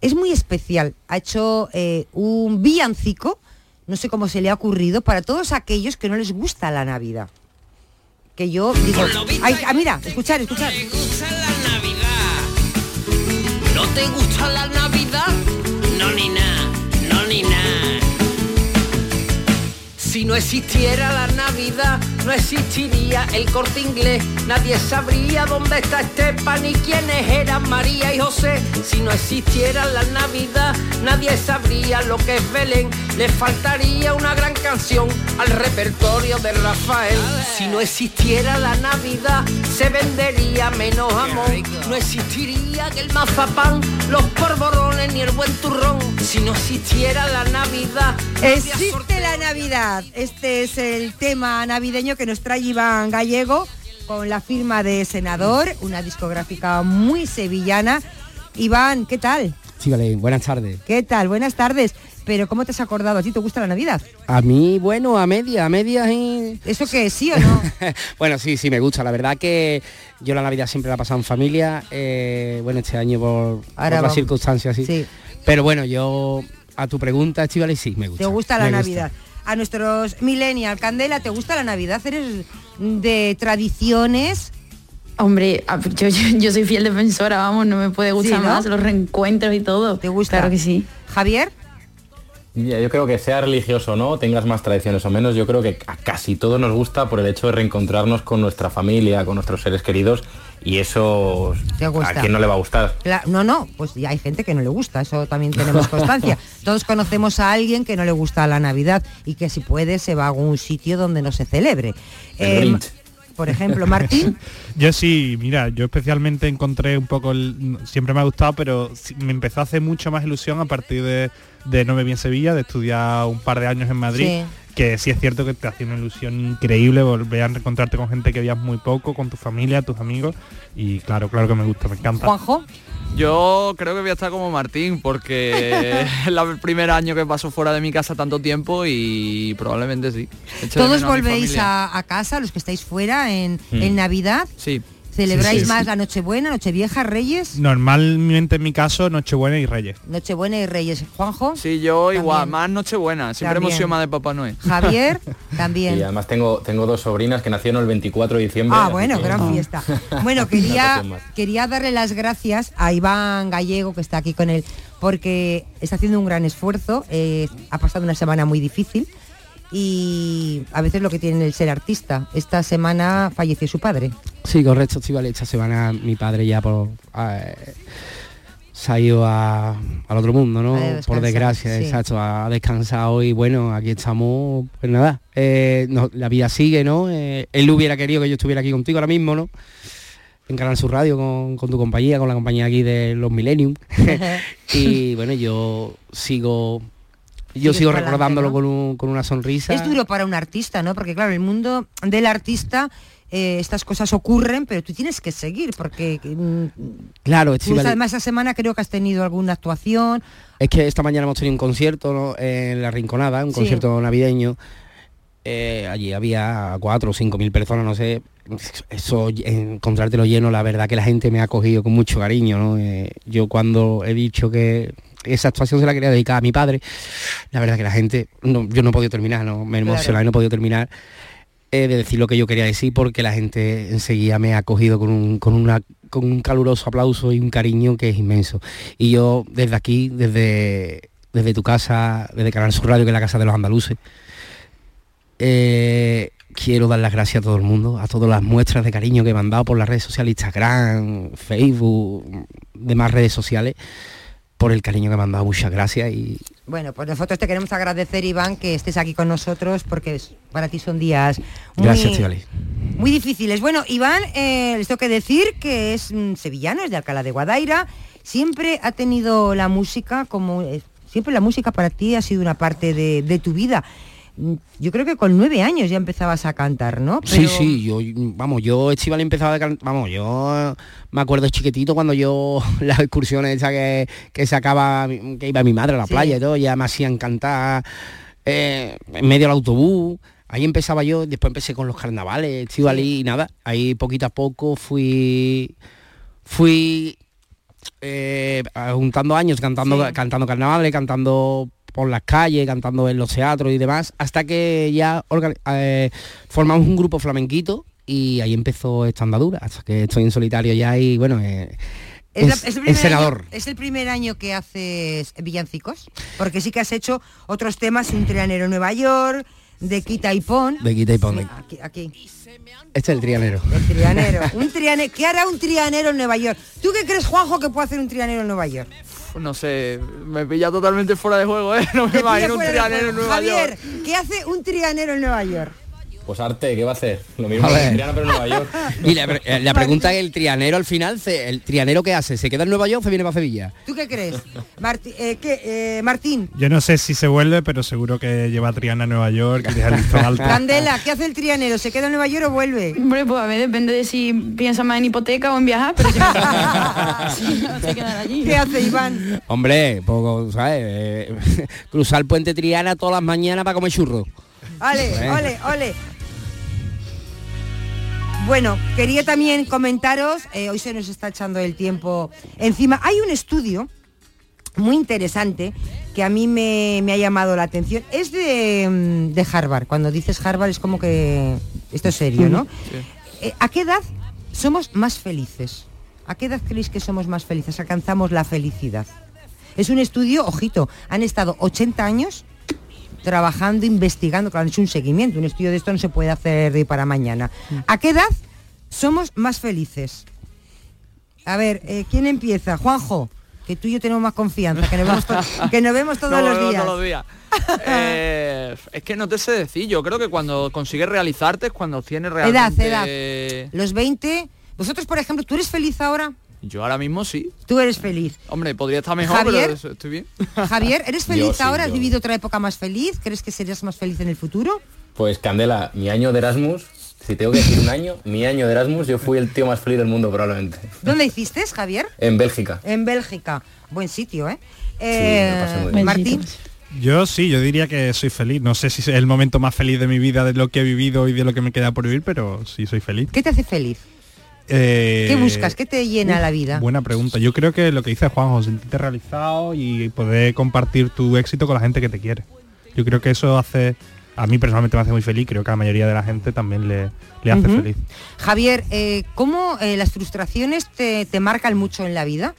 es muy especial. Ha hecho un villancico, no sé cómo se le ha ocurrido, para todos aquellos que no les gusta la Navidad. que yo digo, ay, ah, mira, escuchar, escuchar. ¿No te gusta la Navidad? No ni nada, Si no existiera la Navidad, no existiría el corte inglés. Nadie sabría dónde está Esteban ni quiénes eran María y José. Si no existiera la Navidad, nadie sabría lo que es Belén. Le faltaría una gran canción al repertorio de Rafael. Si no existiera la Navidad, se vendería menos amor. No existiría que el mazapán, los porborones ni el buen turrón. Si no existiera la Navidad, Existe la Navidad. Este es el tema navideño que nos trae Iván Gallego con la firma de Senador, una discográfica muy sevillana. Iván, ¿qué tal? Sí, vale, buenas tardes. ¿Qué tal? Buenas tardes. Pero ¿cómo te has acordado? ¿A ti te gusta la Navidad? A mí, bueno, a media, a media y... ¿Eso qué, sí o no? bueno, sí, sí, me gusta. La verdad que yo la Navidad siempre la he pasado en familia. eh, bueno, este año por, las circunstancias, sí. Sí. Pero bueno, yo a tu pregunta, Estivali, sí, me gusta. ¿Te gusta la Me Navidad? A nuestros millennial, Candela, ¿te gusta la Navidad? ¿Eres de tradiciones? Hombre, yo, yo, yo soy fiel defensora, vamos, no me puede gustar Sí, ¿no? más los reencuentros y todo. ¿Te gusta? Claro que sí. Javier. Yo creo que sea religioso o no, tengas más tradiciones o menos, yo creo que a casi todos nos gusta por el hecho de reencontrarnos con nuestra familia, con nuestros seres queridos y eso a quién no le va a gustar. No, no, pues ya hay gente que no le gusta, eso también tenemos constancia. Todos conocemos a alguien que no le gusta la Navidad y que si puede se va a algún sitio donde no se celebre. El Eh, Grinch. Por ejemplo, Martín, Yo sí, mira, yo especialmente encontré un poco, el- siempre me ha gustado, pero me empezó a hacer mucho más ilusión a partir de, de No me vi en Sevilla, de estudiar un par de años en Madrid. Sí. Que sí es cierto que te hace una ilusión increíble volver a reencontrarte con gente que veías muy poco, con tu familia, tus amigos. Y claro, claro que me gusta, me encanta. Juanjo. Yo creo que voy a estar como Martín porque es el primer año que paso fuera de mi casa tanto tiempo y probablemente sí. Todos volvéis a casa, los que estáis fuera en, Mm. en Navidad. Sí. ¿Celebráis Sí, sí, más sí. la Nochebuena, Nochevieja, Reyes? Normalmente en mi caso, Nochebuena y Reyes. Nochebuena y Reyes. Juanjo. Sí, yo igual, También. más Nochebuena. Siempre También. hemos sido más de Papá Noel. Javier, también. Y además tengo, tengo dos sobrinas que nacieron el 24 de diciembre. Ah, bueno, que- gran fiesta. Bueno, quería, quería darle las gracias a Iván Gallego, que está aquí con él, porque está haciendo un gran esfuerzo. eh, ha pasado una semana muy difícil y a veces lo que tiene el ser artista. Esta semana falleció su padre. Sí, correcto, Estivali. Esta semana mi padre ya por, eh, se ha ido a- al otro mundo, ¿no? Por desgracia, sí. exacto, ha descansado y bueno, aquí estamos, pues nada, eh, no, la vida sigue, ¿no? Eh, él hubiera querido que yo estuviera aquí contigo ahora mismo, ¿no? En Canal Sur Radio con, con tu compañía, con la compañía aquí de los Millennium. y bueno, yo sigo yo sigo recordándolo ¿no? con, un- con una sonrisa. Es duro para un artista, ¿no? Porque claro, el mundo del artista, eh, estas cosas ocurren, pero tú tienes que seguir, porque... mm, Claro, tú, Estíbaliz. además, esa semana creo que has tenido alguna actuación. Es que esta mañana hemos tenido un concierto ¿no? en La Rinconada, un Sí. concierto navideño. Eh, allí había cuatro o cinco mil personas, no sé. Eso, encontrártelo lleno, la verdad que la gente me ha acogido con mucho cariño. ¿no? Eh, yo cuando he dicho que esa actuación se la quería dedicar a mi padre, la verdad que la gente, no, yo no he podido terminar, ¿no? me he Claro. y no he podido terminar eh, de decir lo que yo quería decir porque la gente enseguida me ha acogido con un, con una con un caluroso aplauso y un cariño que es inmenso. Y yo desde aquí, desde, desde tu casa, desde Canal Sur Radio, que es la casa de los andaluces, eh, quiero dar las gracias a todo el mundo, a todas las muestras de cariño que me han dado por las redes sociales, Instagram, Facebook, demás redes sociales, por el cariño que me han dado. Muchas gracias y Bueno, pues nosotros te queremos agradecer, Iván, que estés aquí con nosotros, porque para ti son días muy, gracias, muy difíciles. Bueno, Iván, eh, les tengo que decir que es mm, sevillano, es de Alcalá de Guadaira, siempre ha tenido la música como... eh, siempre la música para ti ha sido una parte de, de tu vida. Yo creo que con nueve años ya empezabas a cantar, ¿no? Sí, Pero- sí, yo, vamos, yo Estival empezaba a cantar, vamos, yo me acuerdo chiquitito cuando yo las excursiones esas que, que sacaba, que iba mi madre a la Sí. playa y todo, ya me hacían cantar eh, en medio del autobús. Ahí empezaba yo, después empecé con los carnavales, Estival y nada, ahí poquito a poco fui, fui eh, juntando años cantando, Sí. cantando carnavales, cantando por las calles, cantando en los teatros y demás, hasta que ya eh, formamos un grupo flamenquito y ahí empezó esta andadura, hasta que estoy en solitario ya y bueno, eh, Es, la- es- es el primer senador. año- ¿Es el primer año que haces villancicos? Porque sí que has hecho otros temas, un trianero en Nueva York, de Quita y Pon. De quita y pon. Sí, aquí, aquí. Este es el trianero. El trianero. un trianero. ¿Qué hará un trianero en Nueva York? ¿Tú qué crees, Juanjo, que puede hacer un trianero en Nueva York? No sé, me pilla totalmente fuera de juego, ¿eh? No me imagino un trianero en. Nueva Javier, York. ¿qué hace un trianero en Nueva York? Pues arte, ¿qué va a hacer? Lo mismo que. Triana, pero en Nueva York. Y la, la pregunta es el trianero al final, se- el trianero qué hace, ¿se queda en Nueva York o se viene para Sevilla? ¿Tú qué crees? Marti- eh, ¿qué, eh, Martín, Yo no sé si se vuelve, pero seguro que lleva a Triana a Nueva York y deja el alto. Candela, ¿qué hace el trianero? ¿Se queda en Nueva York o vuelve? Hombre, pues a ver, depende de si piensa más en hipoteca o en viajar, pero si no se allí. ¿Qué hace Iván? Hombre, poco, ¿sabes? Eh, cruzar el puente Triana todas las mañanas para comer churros. Ole, ole, ole. Bueno, quería también comentaros, eh, hoy se nos está echando el tiempo encima. Hay un estudio muy interesante que a mí me, me ha llamado la atención. Es de, mm, de Harvard. Cuando dices Harvard es como que esto es serio, ¿no? Eh, ¿A qué edad somos más felices? ¿A qué edad creéis que somos más felices? Alcanzamos la felicidad. Es un estudio, ojito, han estado 80 años trabajando, investigando, claro, han hecho un seguimiento. Un estudio de esto no se puede hacer de para mañana. ¿A qué edad somos más felices? A ver, eh, ¿quién empieza? Juanjo, que tú y yo tenemos más confianza, que nos vemos, to- que nos vemos todos No, los no, días. todos los días. Eh, es que no te sé decir, yo creo que cuando consigues realizarte es cuando tienes Edad, realmente... edad. Los 20. Vosotros, por ejemplo, ¿tú eres feliz ahora? Yo ahora mismo sí. Tú eres feliz. Hombre, podría estar mejor, Javier. pero estoy bien. Javier, ¿eres feliz Yo sí, ahora? ¿Has yo. vivido otra época más feliz? ¿Crees que serías más feliz en el futuro? Pues Candela, mi año de Erasmus, si tengo que decir un año, mi año de Erasmus, yo fui el tío más feliz del mundo probablemente. ¿Dónde hiciste, Javier? En Bélgica. En Bélgica. Buen sitio, ¿eh? Eh, me pasé muy bien. Martín. Yo sí, yo diría que soy feliz. No sé si es el momento más feliz de mi vida, de lo que he vivido y de lo que me queda por vivir, pero sí soy feliz. ¿Qué te hace feliz? Eh, ¿Qué buscas? ¿Qué te llena la vida? Buena pregunta. Yo creo que lo que dice Juanjo, sentirte realizado y poder compartir tu éxito con la gente que te quiere. Yo creo que eso hace, a mí personalmente me hace muy feliz, creo que a la mayoría de la gente también le, le hace feliz. Javier, eh, ¿cómo eh, las frustraciones te, te marcan mucho en la vida?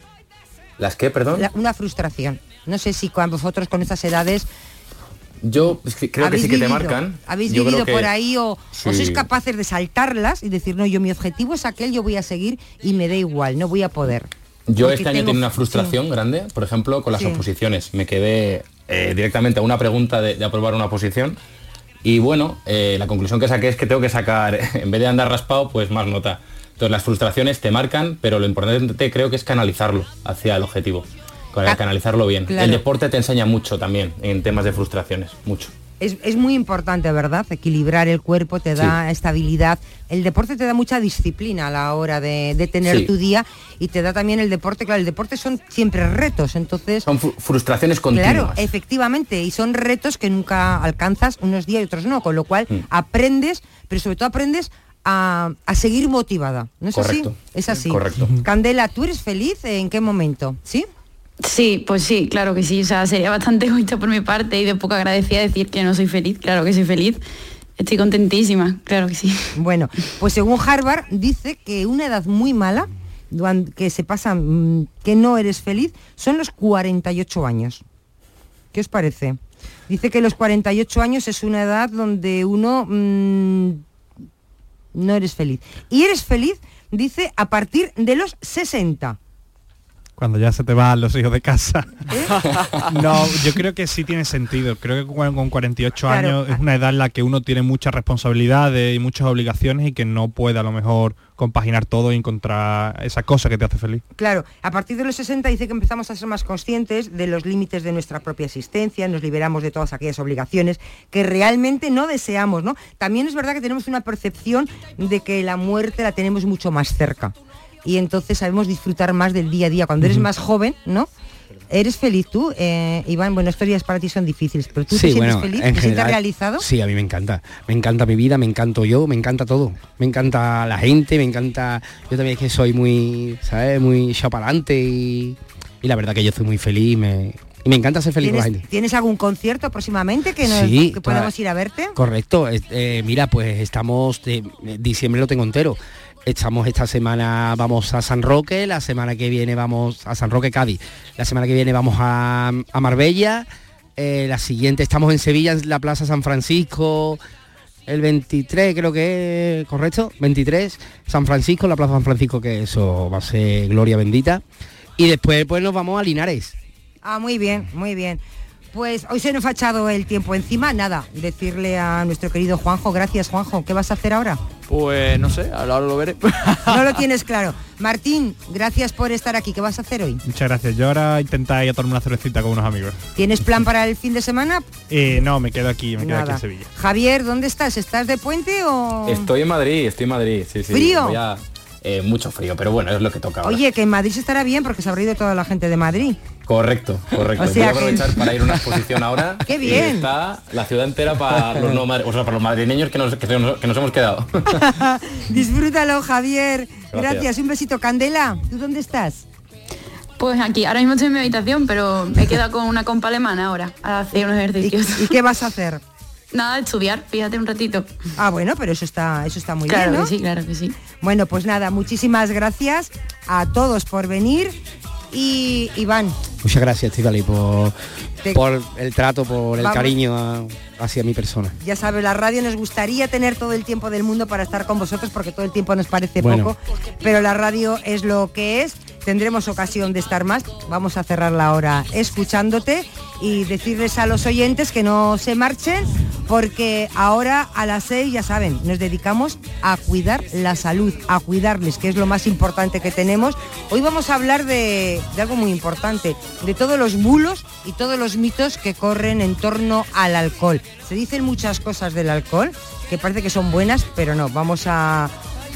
¿Las qué, perdón? La- una frustración. No sé si con vosotros con estas edades Yo creo que sí que te vivido- marcan. Habéis Yo vivido que- por ahí o, o Sí. sois capaces de saltarlas y decir, no, yo mi objetivo es aquel, yo voy a seguir y me da igual, no voy a poder. Yo Porque este año tengo- una frustración grande, por ejemplo, con las Sí. oposiciones. Me quedé eh, directamente a una pregunta de, de aprobar una oposición y bueno, eh, la conclusión que saqué es que tengo que sacar, en vez de andar raspado, pues más nota. Entonces las frustraciones te marcan, pero lo importante creo que es canalizarlo hacia el objetivo, Ca- canalizarlo bien. claro. El deporte te enseña mucho también en temas de frustraciones, mucho. Es, es muy importante, ¿verdad? Equilibrar el cuerpo te da estabilidad. El deporte te da mucha disciplina a la hora de, de tener Sí. tu día y te da también el deporte, claro, el deporte son siempre retos, entonces... Son fru- frustraciones continuas. Claro, efectivamente, y son retos que nunca alcanzas unos días y otros no, con lo cual Mm. aprendes, pero sobre todo aprendes a, a seguir motivada. ¿No es Correcto. así? Es así. Correcto. Candela, ¿tú eres feliz? ¿En qué momento? ¿Sí? Sí, pues sí, claro que sí. O sea, sería bastante egoísta por mi parte y de poco agradecida decir que no soy feliz. Claro que soy feliz. Estoy contentísima, claro que sí. Bueno, pues según Harvard dice que una edad muy mala, que se pasa, mm, que no eres feliz, son los 48 años. ¿Qué os parece? Dice que los 48 años es una edad donde uno mm, no eres feliz. Y eres feliz, dice, a partir de los 60. Cuando ya se te van los hijos de casa. no, yo creo que sí tiene sentido. Creo que con con 48 Claro. años es una edad en la que uno tiene muchas responsabilidades y muchas obligaciones y que no puede a lo mejor compaginar todo y encontrar esa cosa que te hace feliz. Claro, a partir de los 60 dice que empezamos a ser más conscientes de los límites de nuestra propia existencia, nos liberamos de todas aquellas obligaciones que realmente no deseamos, ¿no? También es verdad que tenemos una percepción de que la muerte la tenemos mucho más cerca y entonces sabemos disfrutar más del día a día. Cuando eres más joven, ¿no? ¿Eres feliz tú, eh, Iván? Bueno, estos días para ti son difíciles, pero tú te sientes feliz, te sientes realizado. Sí, a mí me encanta. Me encanta mi vida, me encanto yo, me encanta todo. Me encanta la gente, me encanta... Yo también es que soy muy, ¿sabes? Muy chapalante y, y la verdad que yo estoy muy feliz me, Y me encanta ser feliz con la ¿Tienes, gente. ¿Tienes algún concierto próximamente que, nos- Sí, que toda- podamos ir a verte? Correcto. eh, mira, pues estamos, de, diciembre lo tengo entero. Estamos esta semana, vamos a San Roque, la semana que viene vamos a San Roque, Cádiz. La semana que viene vamos a, a Marbella. eh, la siguiente estamos en Sevilla, en la Plaza San Francisco. El 23 creo que es, correcto, 23, San Francisco, la Plaza San Francisco, que eso va a ser gloria bendita. Y después pues nos vamos a Linares. Ah, muy bien, muy bien. Pues hoy se nos ha echado el tiempo encima, nada, decirle a nuestro querido Juanjo, gracias Juanjo, ¿qué vas a hacer ahora? Pues no sé, ahora lo veré. No lo tienes claro. Martín, gracias por estar aquí, ¿qué vas a hacer hoy? Muchas gracias. Yo ahora intentar ir a tomar una cervecita con unos amigos. ¿Tienes plan para el fin de semana? Eh, no, me quedo aquí, me quedo aquí en Sevilla. Javier, ¿dónde estás? ¿Estás de puente o...? Estoy en Madrid, estoy en Madrid, sí, sí. ¿Frío? Voy a- eh, mucho frío, pero bueno, es lo que toca ahora. Oye, que en Madrid se estará bien porque se habrá ido toda la gente de Madrid. Correcto, correcto. O sea Voy a aprovechar que- para ir a una exposición ahora. ¡Qué y bien! está la ciudad entera para los no madri- o sea, para los madrileños que nos, que nos- que nos hemos quedado. Disfrútalo, Javier. Gracias. Gracias. Un besito. Candela, ¿tú dónde estás? Pues aquí, ahora mismo estoy en mi habitación, pero me he quedado con una compa alemana ahora a hacer unos ejercicios. ¿Y qué vas a hacer? Nada, estudiar, fíjate un ratito. Ah, bueno, pero eso está, eso está muy Claro bien, ¿no? que sí, claro que sí. Bueno, pues nada, muchísimas gracias a todos por venir. Y Iván, Muchas gracias, Estivali, por, el trato, por el Vamos. cariño a- hacia mi persona. ya sabes, la radio nos gustaría tener todo el tiempo del mundo para estar con vosotros porque todo el tiempo nos parece Bueno. poco, pero la radio es lo que es. Tendremos ocasión de estar más. Vamos a cerrar la hora escuchándote y decirles a los oyentes que no se marchen porque ahora a las seis, ya saben, nos dedicamos a cuidar la salud, a cuidarles, que es lo más importante que tenemos. Hoy vamos a hablar de, de algo muy importante, de todos los bulos y todos los mitos que corren en torno al alcohol. Se dicen muchas cosas del alcohol que parece que son buenas, pero no, vamos a...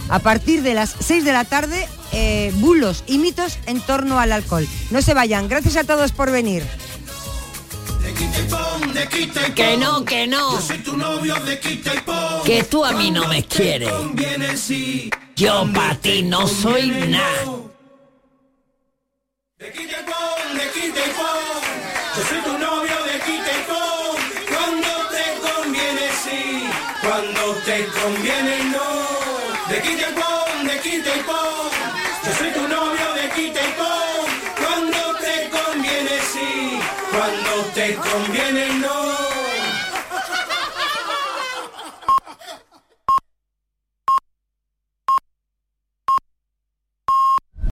A partir de las 6 de la tarde, eh, bulos y mitos en torno al alcohol. No se vayan. Gracias a todos por venir. Que no, que no. Que tú a mí no me quieres. Yo para ti no soy nada. Yo soy tu novio de quita y pon. Conviene no. De quita y pon, de quita y pon. Yo soy tu novio de quita y pon. Cuando te conviene sí, cuando te conviene no.